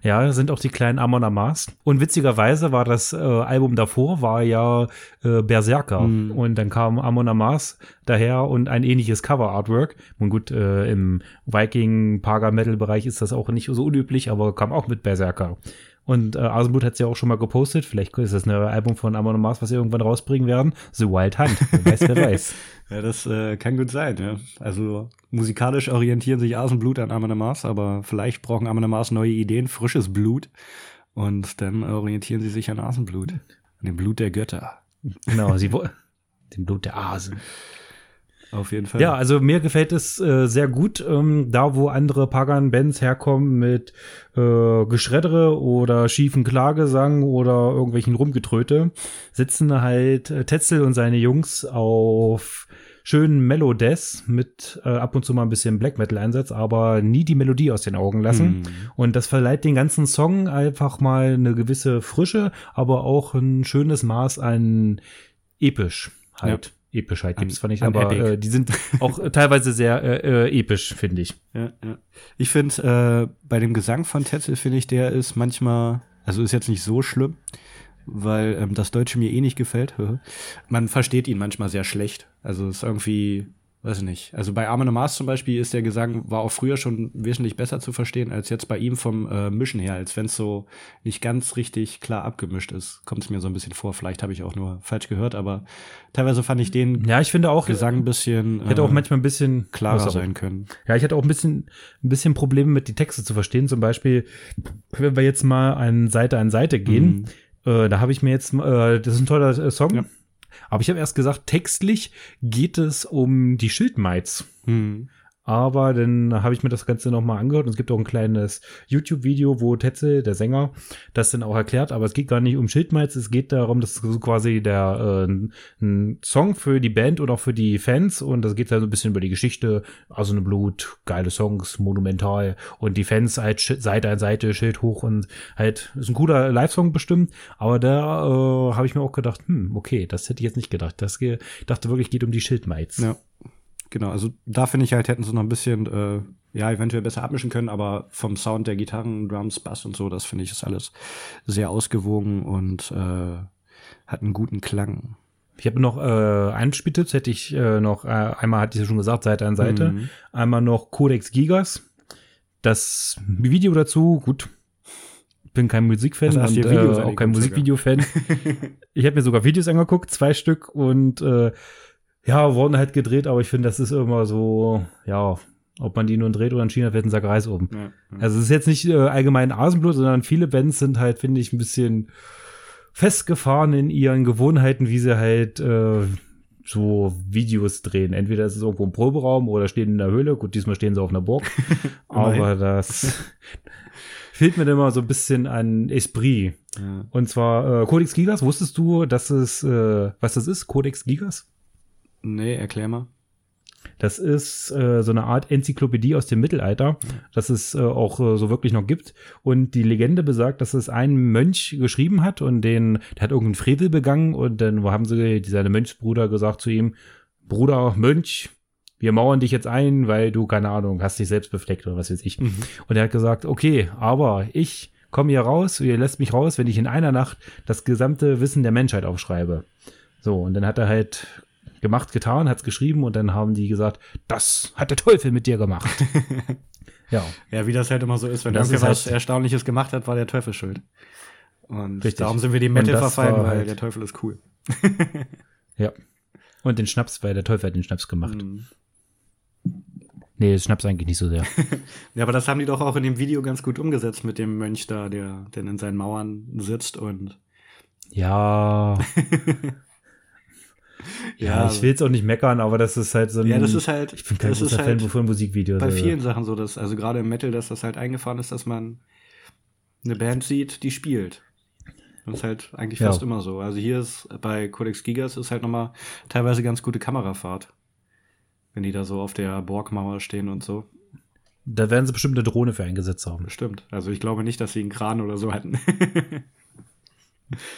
Ja, sind auch die kleinen Amon Amas. Und witzigerweise war das äh, Album davor, war ja äh, Berserker. Mhm. Und dann kam Amon Amas daher und ein ähnliches Cover-Artwork. Und gut, äh, im Viking-Paga-Metal-Bereich ist das auch nicht so unüblich, aber kam auch mit Berserker. Und äh, Asenblut hat es ja auch schon mal gepostet. Vielleicht ist das ein Album von Amon Mars, was sie irgendwann rausbringen werden. The Wild Hunt. Wer weiß, wer weiß. Ja, das äh, kann gut sein, ja. Also musikalisch orientieren sich Asenblut an Amon Mars, aber vielleicht brauchen Amon Mars neue Ideen, frisches Blut. Und dann orientieren sie sich an Asenblut. An dem Blut der Götter. Genau, sie dem Blut der Asen. Auf jeden Fall. Ja, also mir gefällt es äh, sehr gut, ähm, da wo andere Pagan-Bands herkommen mit äh, Geschreddere oder schiefen Klagesang oder irgendwelchen Rumgetröte, sitzen halt äh, Tetzel und seine Jungs auf schönen Mellow-Death mit äh, ab und zu mal ein bisschen Black Metal-Einsatz, aber nie die Melodie aus den Augen lassen. Mm. Und das verleiht den ganzen Song einfach mal eine gewisse Frische, aber auch ein schönes Maß an episch halt. Ja. Epischheit gibt es zwar nicht, aber äh, die sind auch teilweise sehr äh, äh, episch, finde ich. Ja, ja. Ich finde, äh, bei dem Gesang von Tetzel finde ich, der ist manchmal, also ist jetzt nicht so schlimm, weil ähm, das Deutsche mir eh nicht gefällt. Man versteht ihn manchmal sehr schlecht. Also ist irgendwie weiß ich nicht. Also bei Armin Mars zum Beispiel ist der Gesang, war auch früher schon wesentlich besser zu verstehen, als jetzt bei ihm vom äh, Mischen her, als wenn es so nicht ganz richtig klar abgemischt ist. Kommt es mir so ein bisschen vor. Vielleicht habe ich auch nur falsch gehört, aber teilweise fand ich den ja, ich finde auch, Gesang ein bisschen. Äh, hätte auch manchmal ein bisschen klarer sein können. Ja, ich hatte auch ein bisschen, ein bisschen Probleme mit die Texte zu verstehen. Zum Beispiel, wenn wir jetzt mal an Seite an Seite gehen, mhm. äh, da habe ich mir jetzt, äh, das ist ein toller äh, Song. Ja aber ich habe erst gesagt, textlich geht es um die Schildmeiz. Hm. Aber dann habe ich mir das Ganze nochmal angehört und es gibt auch ein kleines YouTube-Video, wo Tetzel, der Sänger, das dann auch erklärt. Aber es geht gar nicht um Schildmalz, es geht darum, dass so quasi der äh, ein Song für die Band und auch für die Fans und das geht dann so ein bisschen über die Geschichte. Also eine Blut, geile Songs, monumental und die Fans halt Seite an Seite, Schild hoch und halt ist ein cooler Live-Song bestimmt. Aber da äh, habe ich mir auch gedacht, hm, okay, das hätte ich jetzt nicht gedacht. Das dachte wirklich, geht um die Schildmalz. Ja. Genau, also da finde ich halt, hätten sie noch ein bisschen, äh, ja, eventuell besser abmischen können, aber vom Sound der Gitarren, Drums, Bass und so, das finde ich ist alles sehr ausgewogen und äh, hat einen guten Klang. Ich habe noch äh, einen Spieltipps, hätte ich äh, noch, äh, einmal hatte ich ja schon gesagt, Seite an Seite, mhm. einmal noch Codex Gigas. Das Video dazu, gut, bin kein Musikfan und äh, auch kein Musikvideo-Fan. ich habe mir sogar Videos angeguckt, zwei Stück und äh, ja, wurden halt gedreht, aber ich finde, das ist immer so, ja, ob man die nun dreht oder in China wird ein Sack Reis oben. Ja, ja. Also es ist jetzt nicht äh, allgemein Asenblut, sondern viele Bands sind halt, finde ich, ein bisschen festgefahren in ihren Gewohnheiten, wie sie halt äh, so Videos drehen. Entweder ist es irgendwo im Proberaum oder stehen in der Höhle. Gut, diesmal stehen sie auf einer Burg. aber das fehlt mir immer so ein bisschen an Esprit. Ja. Und zwar äh, Codex Gigas. Wusstest du, dass es, äh, was das ist? Codex Gigas? Nee, erklär mal. Das ist äh, so eine Art Enzyklopädie aus dem Mittelalter, das es äh, auch äh, so wirklich noch gibt. Und die Legende besagt, dass es ein Mönch geschrieben hat und den, der hat irgendeinen Frevel begangen und dann haben sie, seine Mönchsbruder gesagt zu ihm, Bruder, Mönch, wir mauern dich jetzt ein, weil du, keine Ahnung, hast dich selbst befleckt oder was weiß ich. Mhm. Und er hat gesagt, okay, aber ich komme hier raus, ihr lässt mich raus, wenn ich in einer Nacht das gesamte Wissen der Menschheit aufschreibe. So, und dann hat er halt gemacht, getan, hat's geschrieben und dann haben die gesagt, das hat der Teufel mit dir gemacht. ja. Ja, wie das halt immer so ist, wenn irgendwer was halt Erstaunliches gemacht hat, war der Teufel schuld. Und Richtig. darum sind wir dem Metal verfallen, weil halt der Teufel ist cool. ja. Und den Schnaps, weil der Teufel hat den Schnaps gemacht. Mhm. Nee, das Schnaps eigentlich nicht so sehr. ja, aber das haben die doch auch in dem Video ganz gut umgesetzt mit dem Mönch da, der, der in seinen Mauern sitzt und. Ja. Ja, ja, ich will jetzt auch nicht meckern, aber das ist halt so ein. Ja, das ist halt. Ich bin kein großer Fan halt von Musikvideos. Bei also. vielen Sachen so, dass, also gerade im Metal, dass das halt eingefahren ist, dass man eine Band sieht, die spielt. Das ist halt eigentlich fast ja. immer so. Also hier ist bei Codex Gigas ist halt nochmal teilweise ganz gute Kamerafahrt. Wenn die da so auf der Borgmauer stehen und so. Da werden sie bestimmt eine Drohne für eingesetzt haben. Bestimmt. Also ich glaube nicht, dass sie einen Kran oder so hatten.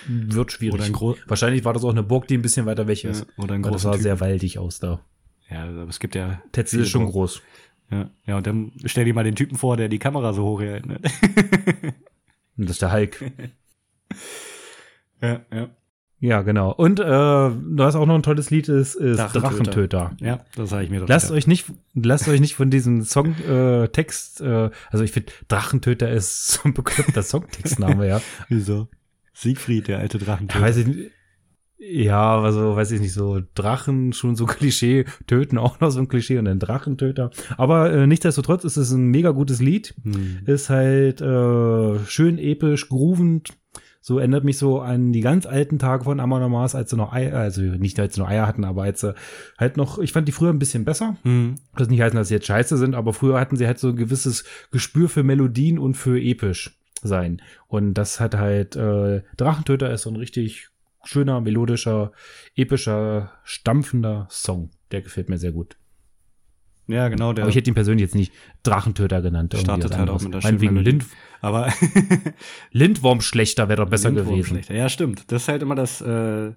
Wird schwierig. Wahrscheinlich war das auch eine Burg, die ein bisschen weiter weg ist. Ja, oder ein großer Das sah Typ. sehr waldig aus da. Ja, aber es gibt ja. Tetzel ist schon Burg. groß. Ja, ja, und dann stell dir mal den Typen vor, der die Kamera so hoch hält. Ne? das ist der Hulk. ja, ja. Ja, genau. Und äh, du hast auch noch ein tolles Lied, ist, ist Drachentöter. Drachentöter. Ja, das sage ich mir doch. Lasst euch nicht, lasst euch nicht von diesem Songtext, äh, äh, also ich finde, Drachentöter ist so ein bekloppter Songtextname, ja. Wieso? Siegfried, der alte Drachentöter. Ja, weiß ich nicht. Ja, also weiß ich nicht, so Drachen schon so Klischee, töten auch noch so ein Klischee und ein Drachentöter. Aber äh, nichtsdestotrotz ist es ein mega gutes Lied. Hm. Ist halt äh, schön episch, groovend, so erinnert mich so an die ganz alten Tage von Amon Mars, als sie noch Eier, also nicht als sie noch Eier hatten, aber als sie halt noch, ich fand die früher ein bisschen besser. Mhm. Das nicht heißen, dass sie jetzt scheiße sind, aber früher hatten sie halt so ein gewisses Gespür für Melodien und für episch sein. Und das hat halt, äh, Drachentöter ist so ein richtig schöner, melodischer, epischer, stampfender Song. Der gefällt mir sehr gut. Ja, genau. Der aber ich hätte ihn persönlich jetzt nicht Drachentöter genannt. Startet halt auch mit der wegen Lind aber Lindwurmschlechter wäre doch besser gewesen. Ja, stimmt. Das ist halt immer das, äh,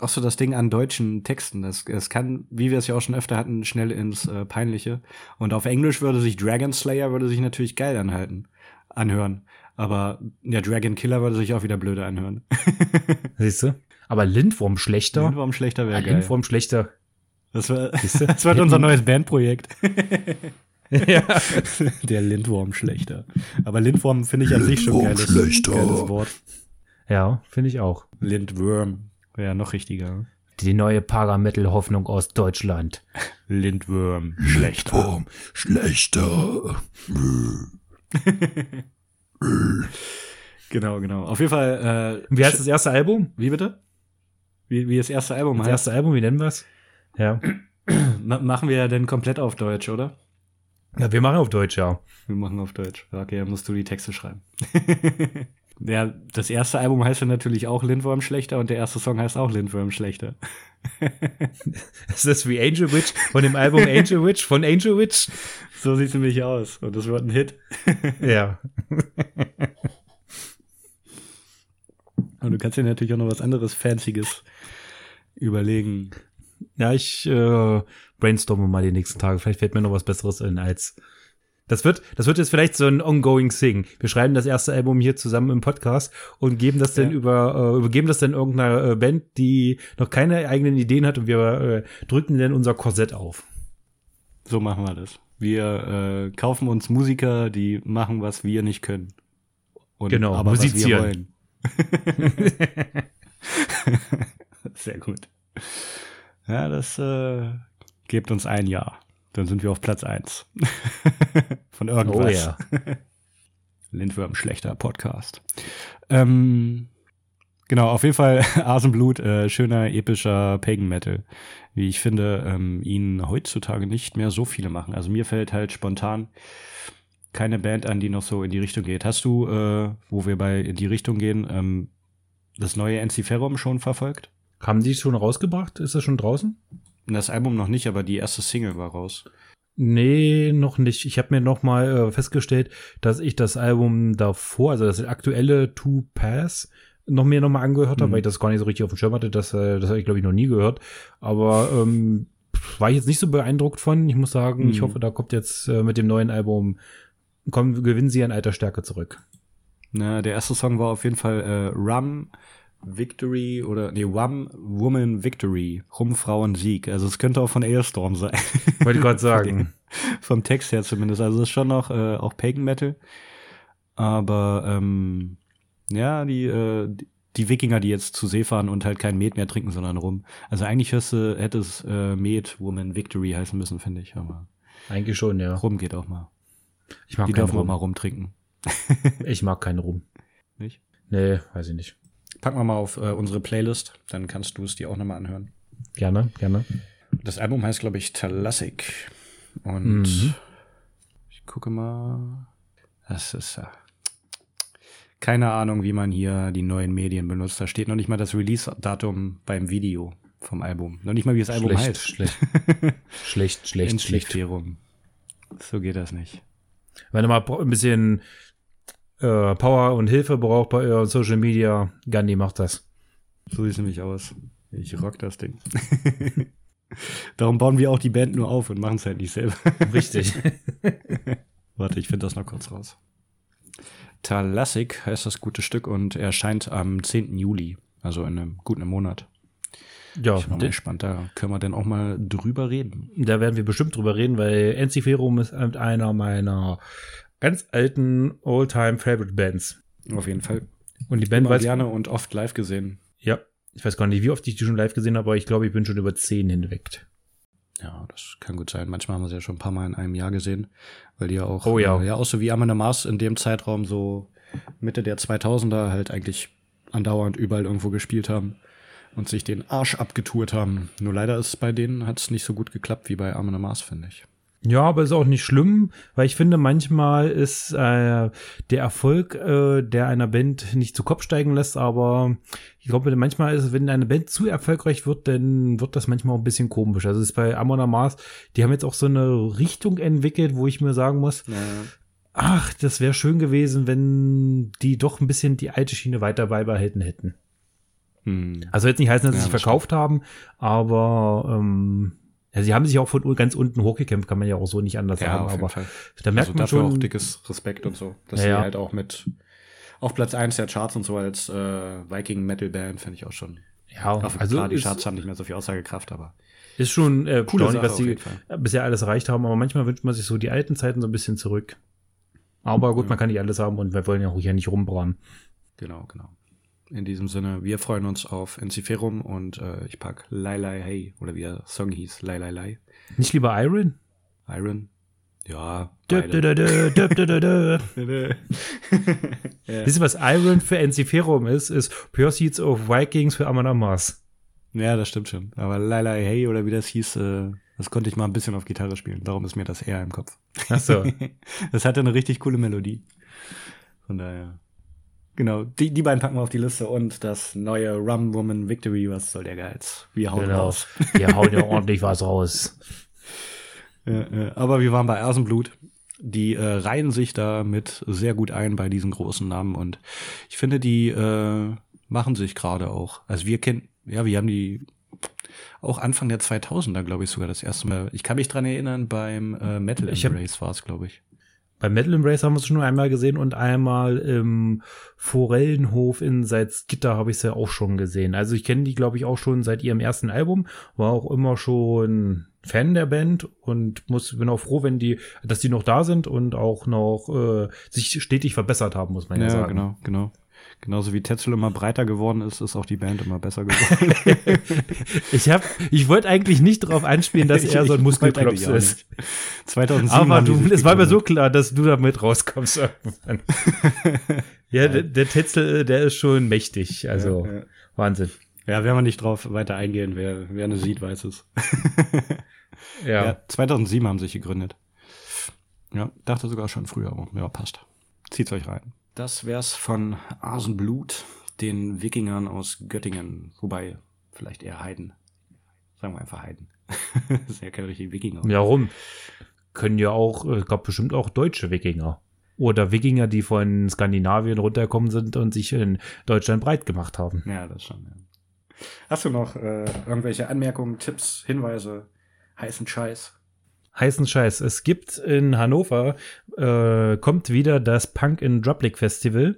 auch so das Ding an deutschen Texten. Das, das kann, wie wir es ja auch schon öfter hatten, schnell ins äh, Peinliche. Und auf Englisch würde sich Dragon Slayer würde sich natürlich geil anhalten, anhören. Aber ja, Dragon Killer würde sich auch wieder blöde anhören. Siehst du? Aber Lindwurmschlechter. Lindwurmschlechter wäre geil. Lindwurmschlechter das, war, das wird unser neues Bandprojekt. ja. Der Lindwurm schlechter. Aber Lindwurm finde ich an sich schon geiles, geiles Wort. Ja, finde ich auch. Lindwurm wäre noch richtiger. Die neue Parametal-Hoffnung aus Deutschland. Lindwurm schlechter. Lindwurm schlechter. genau, genau. Auf jeden Fall. Äh, wie heißt das erste Album? Wie bitte? Wie, wie das erste Album heißt? Das erste Album, wie nennen wir es? Ja. machen wir ja denn komplett auf Deutsch, oder? Ja, wir machen auf Deutsch, ja. Wir machen auf Deutsch. Okay, dann musst du die Texte schreiben. ja, das erste Album heißt ja natürlich auch Lindworm schlechter und der erste Song heißt auch Lindworm schlechter. ist das wie Angel Witch von dem Album Angel Witch von Angel Witch? So sieht es nämlich aus. Und das wird ein Hit. ja. Und du kannst dir natürlich auch noch was anderes Fancyes überlegen. Ja, ich äh, brainstorme mal die nächsten Tage. Vielleicht fällt mir noch was Besseres ein als. Das wird, das wird jetzt vielleicht so ein ongoing Thing. Wir schreiben das erste Album hier zusammen im Podcast und geben das ja. dann über, äh, übergeben das dann irgendeiner äh, Band, die noch keine eigenen Ideen hat und wir äh, drücken dann unser Korsett auf. So machen wir das. Wir äh, kaufen uns Musiker, die machen, was wir nicht können. Und genau, aber musizieren. Was wir wollen. Sehr gut. Ja, das äh, gibt uns ein Jahr. Dann sind wir auf Platz 1. Von irgendwas. Oh ja. Lindwurm, schlechter Podcast. Ähm, genau, auf jeden Fall Asenblut, äh, schöner, epischer Pagan Metal. Wie ich finde, ähm, ihn heutzutage nicht mehr so viele machen. Also mir fällt halt spontan keine Band an, die noch so in die Richtung geht. Hast du, äh, wo wir bei in die Richtung gehen, ähm, das neue Enciferum schon verfolgt? Haben die schon rausgebracht? Ist das schon draußen? Das Album noch nicht, aber die erste Single war raus. Nee, noch nicht. Ich habe mir noch mal äh, festgestellt, dass ich das Album davor, also das aktuelle Two Pass, noch mehr noch mal angehört habe, mhm. weil ich das gar nicht so richtig auf dem Schirm hatte. Das, äh, das habe ich, glaube ich, noch nie gehört. Aber ähm, war ich jetzt nicht so beeindruckt von. Ich muss sagen, mhm. ich hoffe, da kommt jetzt äh, mit dem neuen Album, kommen, gewinnen sie an alter Stärke zurück. Na, der erste Song war auf jeden Fall äh, Rum Victory oder nee, One Woman Victory, Rumfrauen Sieg. Also es könnte auch von Ailstorm sein. Wollte ich gerade sagen. Vom Text her zumindest. Also es ist schon noch äh, auch Pagan Metal. Aber ähm, ja, die, äh, die Wikinger, die jetzt zu See fahren und halt kein Met mehr trinken, sondern rum. Also eigentlich hörst hätte es äh, Met Woman Victory heißen müssen, finde ich. Aber eigentlich schon, ja. Rum geht auch mal. Ich mag die dürfen rum. auch mal rumtrinken. ich mag keinen Rum. Nicht? Nee, weiß ich nicht. Packen wir mal auf äh, unsere Playlist, dann kannst du es dir auch nochmal anhören. Gerne, gerne. Das Album heißt, glaube ich, Talassic. Und mhm. ich gucke mal. Das ist ja. Keine Ahnung, wie man hier die neuen Medien benutzt. Da steht noch nicht mal das Release-Datum beim Video vom Album. Noch nicht mal, wie das Album schlecht, heißt. Schlecht, schlecht, schlecht, schlecht. So geht das nicht. Wenn du mal ein bisschen äh, Power und Hilfe braucht bei euren Social Media, Gandhi macht das. So sieht es nämlich aus. Ich rock das Ding. Darum bauen wir auch die Band nur auf und machen es halt nicht selber. Richtig. Warte, ich finde das noch kurz raus. Talassik heißt das gute Stück und erscheint am 10. Juli, also in einem guten Monat. Ja, ich bin mal gespannt, da können wir dann auch mal drüber reden. Da werden wir bestimmt drüber reden, weil Enziferum ist einer meiner ganz alten Oldtime Favorite Bands. Auf jeden Fall. Und die Band weiß gerne und oft live gesehen. Ja, ich weiß gar nicht, wie oft ich die schon live gesehen habe, aber ich glaube, ich bin schon über zehn hinweg. Ja, das kann gut sein. Manchmal haben wir sie ja schon ein paar Mal in einem Jahr gesehen, weil die ja auch, oh, ja. Äh, ja, auch so wie Amanda Mars in dem Zeitraum so Mitte der 2000er halt eigentlich andauernd überall irgendwo gespielt haben und sich den Arsch abgetourt haben. Nur leider ist bei denen hat es nicht so gut geklappt wie bei Amanda Mars, finde ich. Ja, aber ist auch nicht schlimm, weil ich finde, manchmal ist äh, der Erfolg, äh, der einer Band nicht zu Kopf steigen lässt, aber ich glaube, manchmal ist es, wenn eine Band zu erfolgreich wird, dann wird das manchmal auch ein bisschen komisch. Also es ist bei Amon Mars, die haben jetzt auch so eine Richtung entwickelt, wo ich mir sagen muss, ja. ach, das wäre schön gewesen, wenn die doch ein bisschen die alte Schiene weiter beibehalten hätten. Hm. Also jetzt nicht heißen, dass sie ja, sich verkauft stimmt. haben, aber ähm, ja, sie haben sich auch von ganz unten hochgekämpft, kann man ja auch so nicht anders ja, sagen. aber Fall. da merkt also man schon auch dickes Respekt und so, dass ja, sie halt auch mit auf Platz 1 der Charts und so als äh, Viking Metal Band finde ich auch schon. Ja, auch, also klar, die Charts haben nicht mehr so viel Aussagekraft, aber ist schon äh, cool, was sie bisher alles erreicht haben. Aber manchmal wünscht man sich so die alten Zeiten so ein bisschen zurück. Aber gut, ja. man kann nicht alles haben und wir wollen ja auch hier nicht rumbrauen. Genau, genau. In diesem Sinne, wir freuen uns auf Enciferum und äh, ich pack Lai Lai Hey oder wie der Song hieß, Lai Lai Lai. Nicht lieber Iron? Iron? Ja. Wisst ihr, was Iron für Enciferum ist? Ist Pursuits of Vikings für Amon Amas. Ja, das stimmt schon. Aber Lai Lai Hey oder wie das hieß, äh, Das konnte ich mal ein bisschen auf Gitarre spielen. Darum ist mir das eher im Kopf. Ach so. das hatte eine richtig coole Melodie. Von daher. Genau, die, die beiden packen wir auf die Liste und das neue Rum Woman Victory, was soll der Geiz? Wir hauen Genau. raus. Wir hauen ja ordentlich was raus. Aber wir waren bei Ersenblut. Die äh, reihen sich da mit sehr gut ein bei diesen großen Namen und ich finde, die äh, machen sich gerade auch. Also wir kennen, ja, wir haben die auch Anfang der 2000er, glaube ich, sogar das erste Mal. Ich kann mich dran erinnern, beim äh, Metal Embrace war es, glaube ich. Beim Metal Embrace haben wir es schon einmal gesehen und einmal im Forellenhof in Salzgitter habe ich es ja auch schon gesehen. Also ich kenne die, glaube ich, auch schon seit ihrem ersten Album, war auch immer schon Fan der Band und muss, bin auch froh, wenn die, dass die noch da sind und auch noch äh, sich stetig verbessert haben, muss man ja, Ja, sagen. genau, genau. Genauso wie Tetzel immer breiter geworden ist, ist auch die Band immer besser geworden. Ich habe, ich wollte eigentlich nicht darauf anspielen, dass er so ein Ich Muskelklops ist. nicht. 2007 Aber du, es war mir so klar, dass du damit rauskommst irgendwann. ja, der, der Tetzel, der ist schon mächtig. Also Ja, ja. Wahnsinn. Ja, werden wir nicht drauf weiter eingehen. Wer, wer eine sieht, weiß es. Ja. Ja, 2007 haben sie sich gegründet. Ja, dachte sogar schon früher, aber ja, passt. Zieht's euch rein. Das wär's von Asenblut, den Wikingern aus Göttingen. Wobei, vielleicht eher Heiden. Sagen wir einfach Heiden. das ist ja kein richtiger Wikinger. Ja, rum. Können ja auch, es gab bestimmt auch deutsche Wikinger. Oder Wikinger, die von Skandinavien runtergekommen sind und sich in Deutschland breit gemacht haben. Ja, das schon. Ja. Hast du noch äh, irgendwelche Anmerkungen, Tipps, Hinweise, heißen Scheiß? Heißen Scheiß. Es gibt in Hannover, äh, kommt wieder das Punk in Droplik Festival.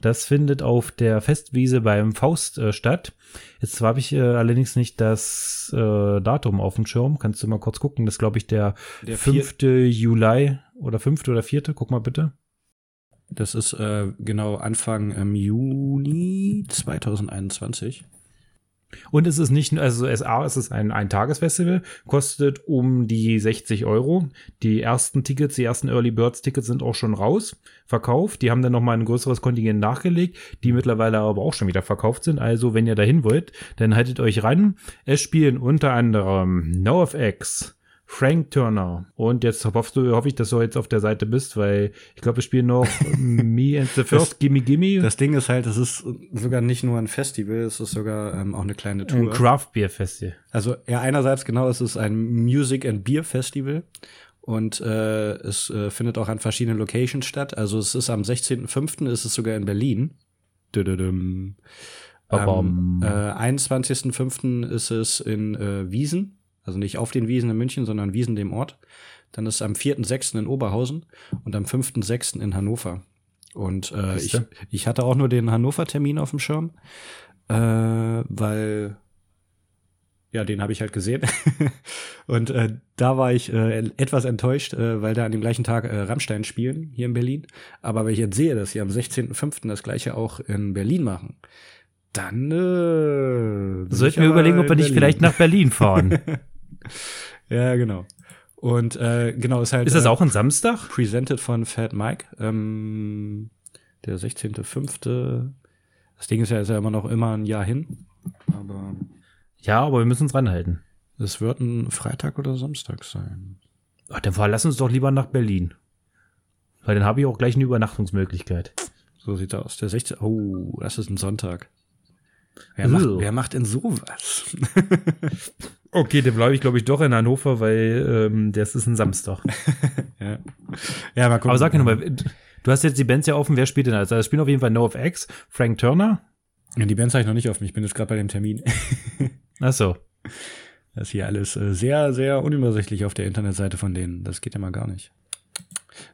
Das findet auf der Festwiese beim Faust äh, statt. Jetzt habe ich äh, allerdings nicht das äh, Datum auf dem Schirm. Kannst du mal kurz gucken? Das ist, glaube ich, der, Der 5. Juli oder 5. oder 4. Guck mal bitte. Das ist äh, genau Anfang ähm, Juni 2021. Und es ist nicht, nur- also SA, es ist ein, ein Tagesfestival, kostet um die 60 Euro. Die ersten Tickets, die ersten Early Birds Tickets sind auch schon raus, verkauft. Die haben dann nochmal ein größeres Kontingent nachgelegt, die mittlerweile aber auch schon wieder verkauft sind. Also, wenn ihr dahin wollt, dann haltet euch ran. Es spielen unter anderem NoFX, Frank Turner. Und jetzt hoffst du, hoffe ich, dass du jetzt auf der Seite bist, weil ich glaube, wir spielen noch Me and the First Gimme Gimme. Das Ding ist halt, es ist sogar nicht nur ein Festival, es ist sogar ähm, auch eine kleine ein Tour. Craft Beer Festival. Also ja, einerseits genau, es ist ein Music and Beer Festival und äh, es äh, findet auch an verschiedenen Locations statt. Also es ist am 16.05. ist es sogar in Berlin. Am Babam. äh, 21.05. ist es in äh, Wiesen, also nicht auf den Wiesen in München, sondern Wiesen dem Ort. Dann ist es am 4.06. in Oberhausen und am 5.06. in Hannover. Und äh, ich, ich hatte auch nur den Hannover-Termin auf dem Schirm, äh, weil ja, den habe ich halt gesehen. und äh, da war ich äh, etwas enttäuscht, äh, weil da an dem gleichen Tag äh, Rammstein spielen, hier in Berlin. Aber wenn ich jetzt sehe, dass sie am 16.05. das gleiche auch in Berlin machen, dann äh, bin ich Sollten wir aber überlegen, ob wir nicht vielleicht nach Berlin fahren. Ja, genau. Und äh, genau, ist halt Ist das äh, auch ein Samstag? presented von Fat Mike. Ähm, der 16.05. Das Ding ist ja, ist ja immer noch immer ein Jahr hin. Aber Ja, aber wir müssen uns ranhalten. es wird ein Freitag oder Samstag sein. Ach, dann verlass uns doch lieber nach Berlin. Weil dann habe ich auch gleich eine Übernachtungsmöglichkeit. So sieht's aus. Der 16. Oh, das ist ein Sonntag. Wer, macht, wer macht denn sowas? Okay, dann bleibe ich, glaube ich, doch in Hannover, weil ähm, das ist ein Samstag. ja. ja, mal gucken. Aber sag mir nochmal, du hast jetzt die Bands ja offen, wer spielt denn alles? Also spielen auf jeden Fall NoFX, Frank Turner. Ja, die Bands habe ich noch nicht offen. Ich bin jetzt gerade bei dem Termin. Ach so. Das ist hier alles äh, sehr, sehr unübersichtlich auf der Internetseite von denen. Das geht ja mal gar nicht.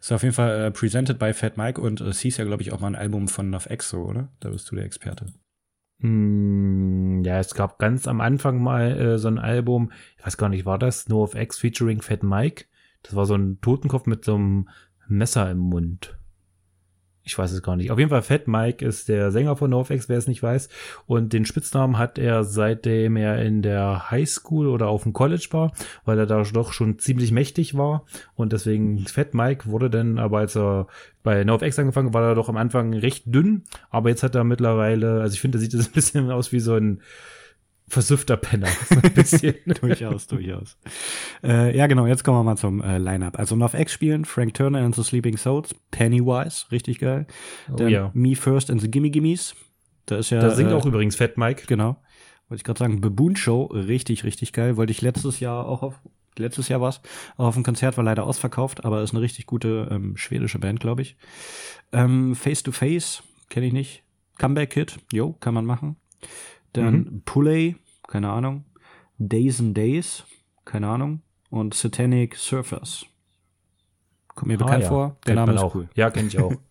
Ist auf jeden Fall äh, presented by Fat Mike und äh, es hieß ja, glaube ich, auch mal ein Album von Nov Exo, oder? Da bist du der Experte. Hm, ja, es gab ganz am Anfang mal äh, so ein Album, ich weiß gar nicht, war das NoFX featuring Fat Mike? Das war so ein Totenkopf mit so einem Messer im Mund. Ich weiß es gar nicht. Auf jeden Fall Fat Mike ist der Sänger von NoFX, wer es nicht weiß. Und den Spitznamen hat er seitdem er in der Highschool oder auf dem College war, weil er da doch schon ziemlich mächtig war. Und deswegen Fat Mike wurde dann, aber als er bei NoFX angefangen war er doch am Anfang recht dünn. Aber jetzt hat er mittlerweile, also ich finde, er sieht das ein bisschen aus wie so ein versüffter Penner. So ein bisschen. durchaus, durchaus. Äh, ja, genau, jetzt kommen wir mal zum äh, Line-Up. Also North X spielen, Frank Turner and the Sleeping Souls, Pennywise, richtig geil. Oh Dann ja. Me First and the Gimme Gimmes. Da ist ja. Da singt äh, auch übrigens Fat Mike. Genau. Wollte ich gerade sagen, Baboon Show, richtig, richtig geil. Wollte ich letztes Jahr auch auf, letztes Jahr war's, auch auf dem Konzert, war leider ausverkauft, aber ist eine richtig gute ähm, schwedische Band, glaube ich. Ähm, Face to Face, kenne ich nicht. Comeback Kid, jo, kann man machen. Dann Mhm. Pulley, keine Ahnung. Days and Days, keine Ahnung. Und Satanic Surfers. Kommt mir bekannt Ah, ja. vor. Der Name ist auch. cool. Ja, kenne ich auch.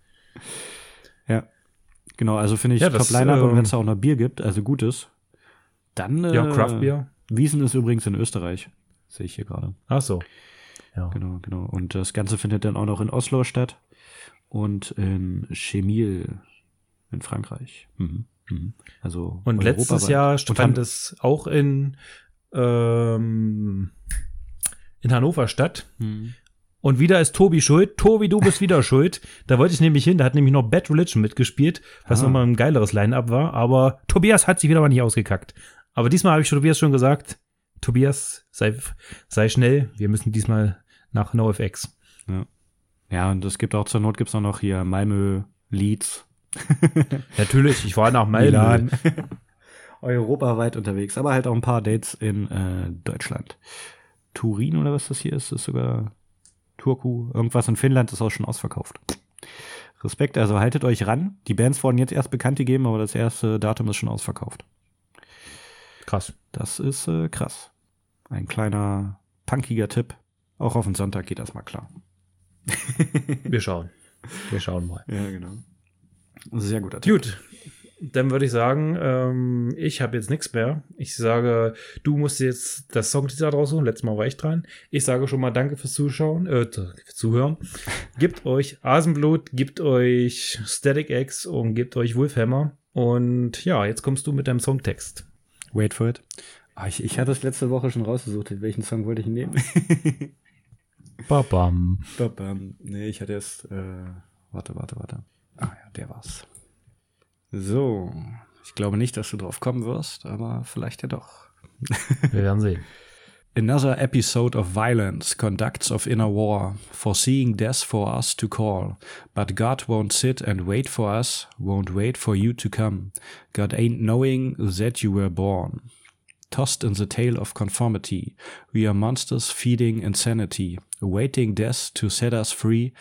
Ja. Genau, also finde ich Ja, Top Line-Up und ähm, wenn es da auch noch Bier gibt, also gutes, dann äh, ja, Craft Beer. Wiesen ist übrigens in Österreich. Sehe ich hier gerade. Ach so. Ja. Genau, genau. Und das Ganze findet dann auch noch in Oslo statt und in Chemil in Frankreich. Mhm. Mhm. Also Und letztes. Jahr dann- es auch in, ähm, in Hannover statt. Mhm. Und wieder ist Tobi schuld. Tobi, du bist wieder schuld. Da wollte ich nämlich hin. Da hat nämlich noch Bad Religion mitgespielt, was Ah. nochmal ein geileres Line-Up war. Aber Tobias hat sich wieder mal nicht ausgekackt. Aber diesmal habe ich Tobias schon gesagt, Tobias, sei, sei schnell. Wir müssen diesmal nach NoFX. Ja, und es gibt auch zur Not gibt's auch noch hier Malmö, Leeds, Natürlich, ich war nach Malmö. Milan. Europaweit unterwegs, aber halt auch ein paar Dates in äh, Deutschland. Turin oder was das hier ist, ist sogar Turku. Irgendwas in Finnland ist auch schon ausverkauft. Respekt, also haltet euch ran. Die Bands wurden jetzt erst bekannt gegeben, aber das erste Datum ist schon ausverkauft. Krass. Das ist äh, krass. Ein kleiner punkiger Tipp. Auch auf den Sonntag geht das mal klar. Wir schauen. Wir schauen mal. Ja, genau. Sehr guter Tipp. Gut, dann würde ich sagen, ähm, ich habe jetzt nichts mehr. Ich sage, du musst jetzt das Songteaser draus suchen. Letztes Mal war ich dran. Ich sage schon mal Danke fürs Zuschauen, äh, fürs Zuhören. Gebt euch Asenblut, gebt euch Static X und gebt euch Wolfhammer. Und ja, jetzt kommst du mit deinem Songtext. Wait for it. Ah, ich, ich hatte es letzte Woche schon rausgesucht. Welchen Song wollte ich nehmen? Babam. Babam. Nee, ich hatte erst. Äh, warte, warte, warte. Ah ja, der war's. So. Ich glaube nicht, dass du drauf kommen wirst, aber vielleicht ja doch. Wir werden sehen. Another episode of violence conducts of inner war, foreseeing death for us to call. But God won't sit and wait for us, won't wait for you to come. God ain't knowing that you were born. Tossed in the tail of conformity, we are monsters feeding insanity, awaiting death to set us free.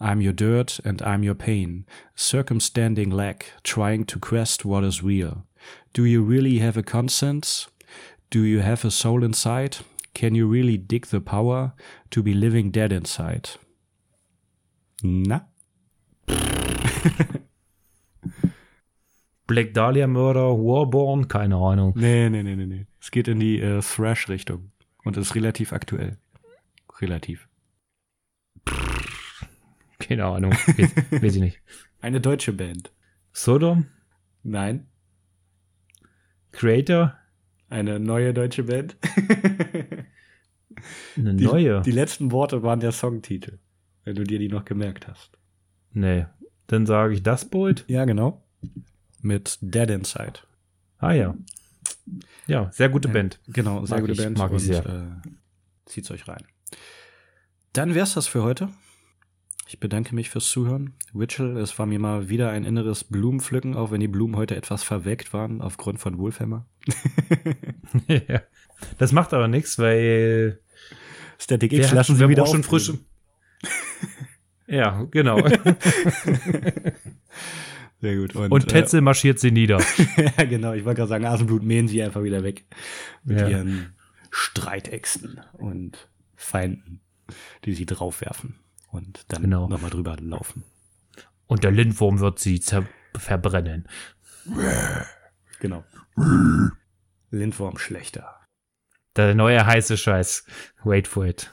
I'm your dirt and I'm your pain, circumstanding lack, trying to quest what is real. Do you really have a conscience? Do you have a soul inside? Can you really dig the power to be living dead inside? Na? Black Dahlia Murder, Warborn, keine Ahnung. Nee, nee, nee, nee, nee. Es geht in die äh, Thrash-Richtung und ist relativ aktuell. Relativ. Keine Ahnung. Weiß, weiß ich nicht. Eine deutsche Band. Sodom? Nein. Creator? Eine neue deutsche Band. Eine Die, neue? Die letzten Worte waren der Songtitel. Wenn du dir die noch gemerkt hast. nee. Dann sage ich das Bolt. Ja, genau. Mit Dead Inside. Ah ja. Ja, sehr gute. Band. Genau, sehr Mag gute ich, Band. mag ich sehr. Äh, zieht's euch rein. Dann wär's das für heute. Ich bedanke mich fürs Zuhören. Witchell, es war mir mal wieder ein inneres Blumenpflücken, auch wenn die Blumen heute etwas verweckt waren aufgrund von Wolfhammer. ja. Das macht aber nichts, weil Static X lassen wir sie wieder auch schon frische. ja, genau. Sehr gut. Und, Und Tetzel marschiert sie nieder. Äh, ja, genau. Ich wollte gerade sagen, Asenblut mähen sie einfach wieder weg. Mit Ja. ihren Streitäxten und Feinden, die sie draufwerfen. Und dann Genau. nochmal drüber laufen. Und der Lindwurm wird sie verbrennen. Genau. Lindwurm schlechter. Der neue heiße Scheiß. Wait for it.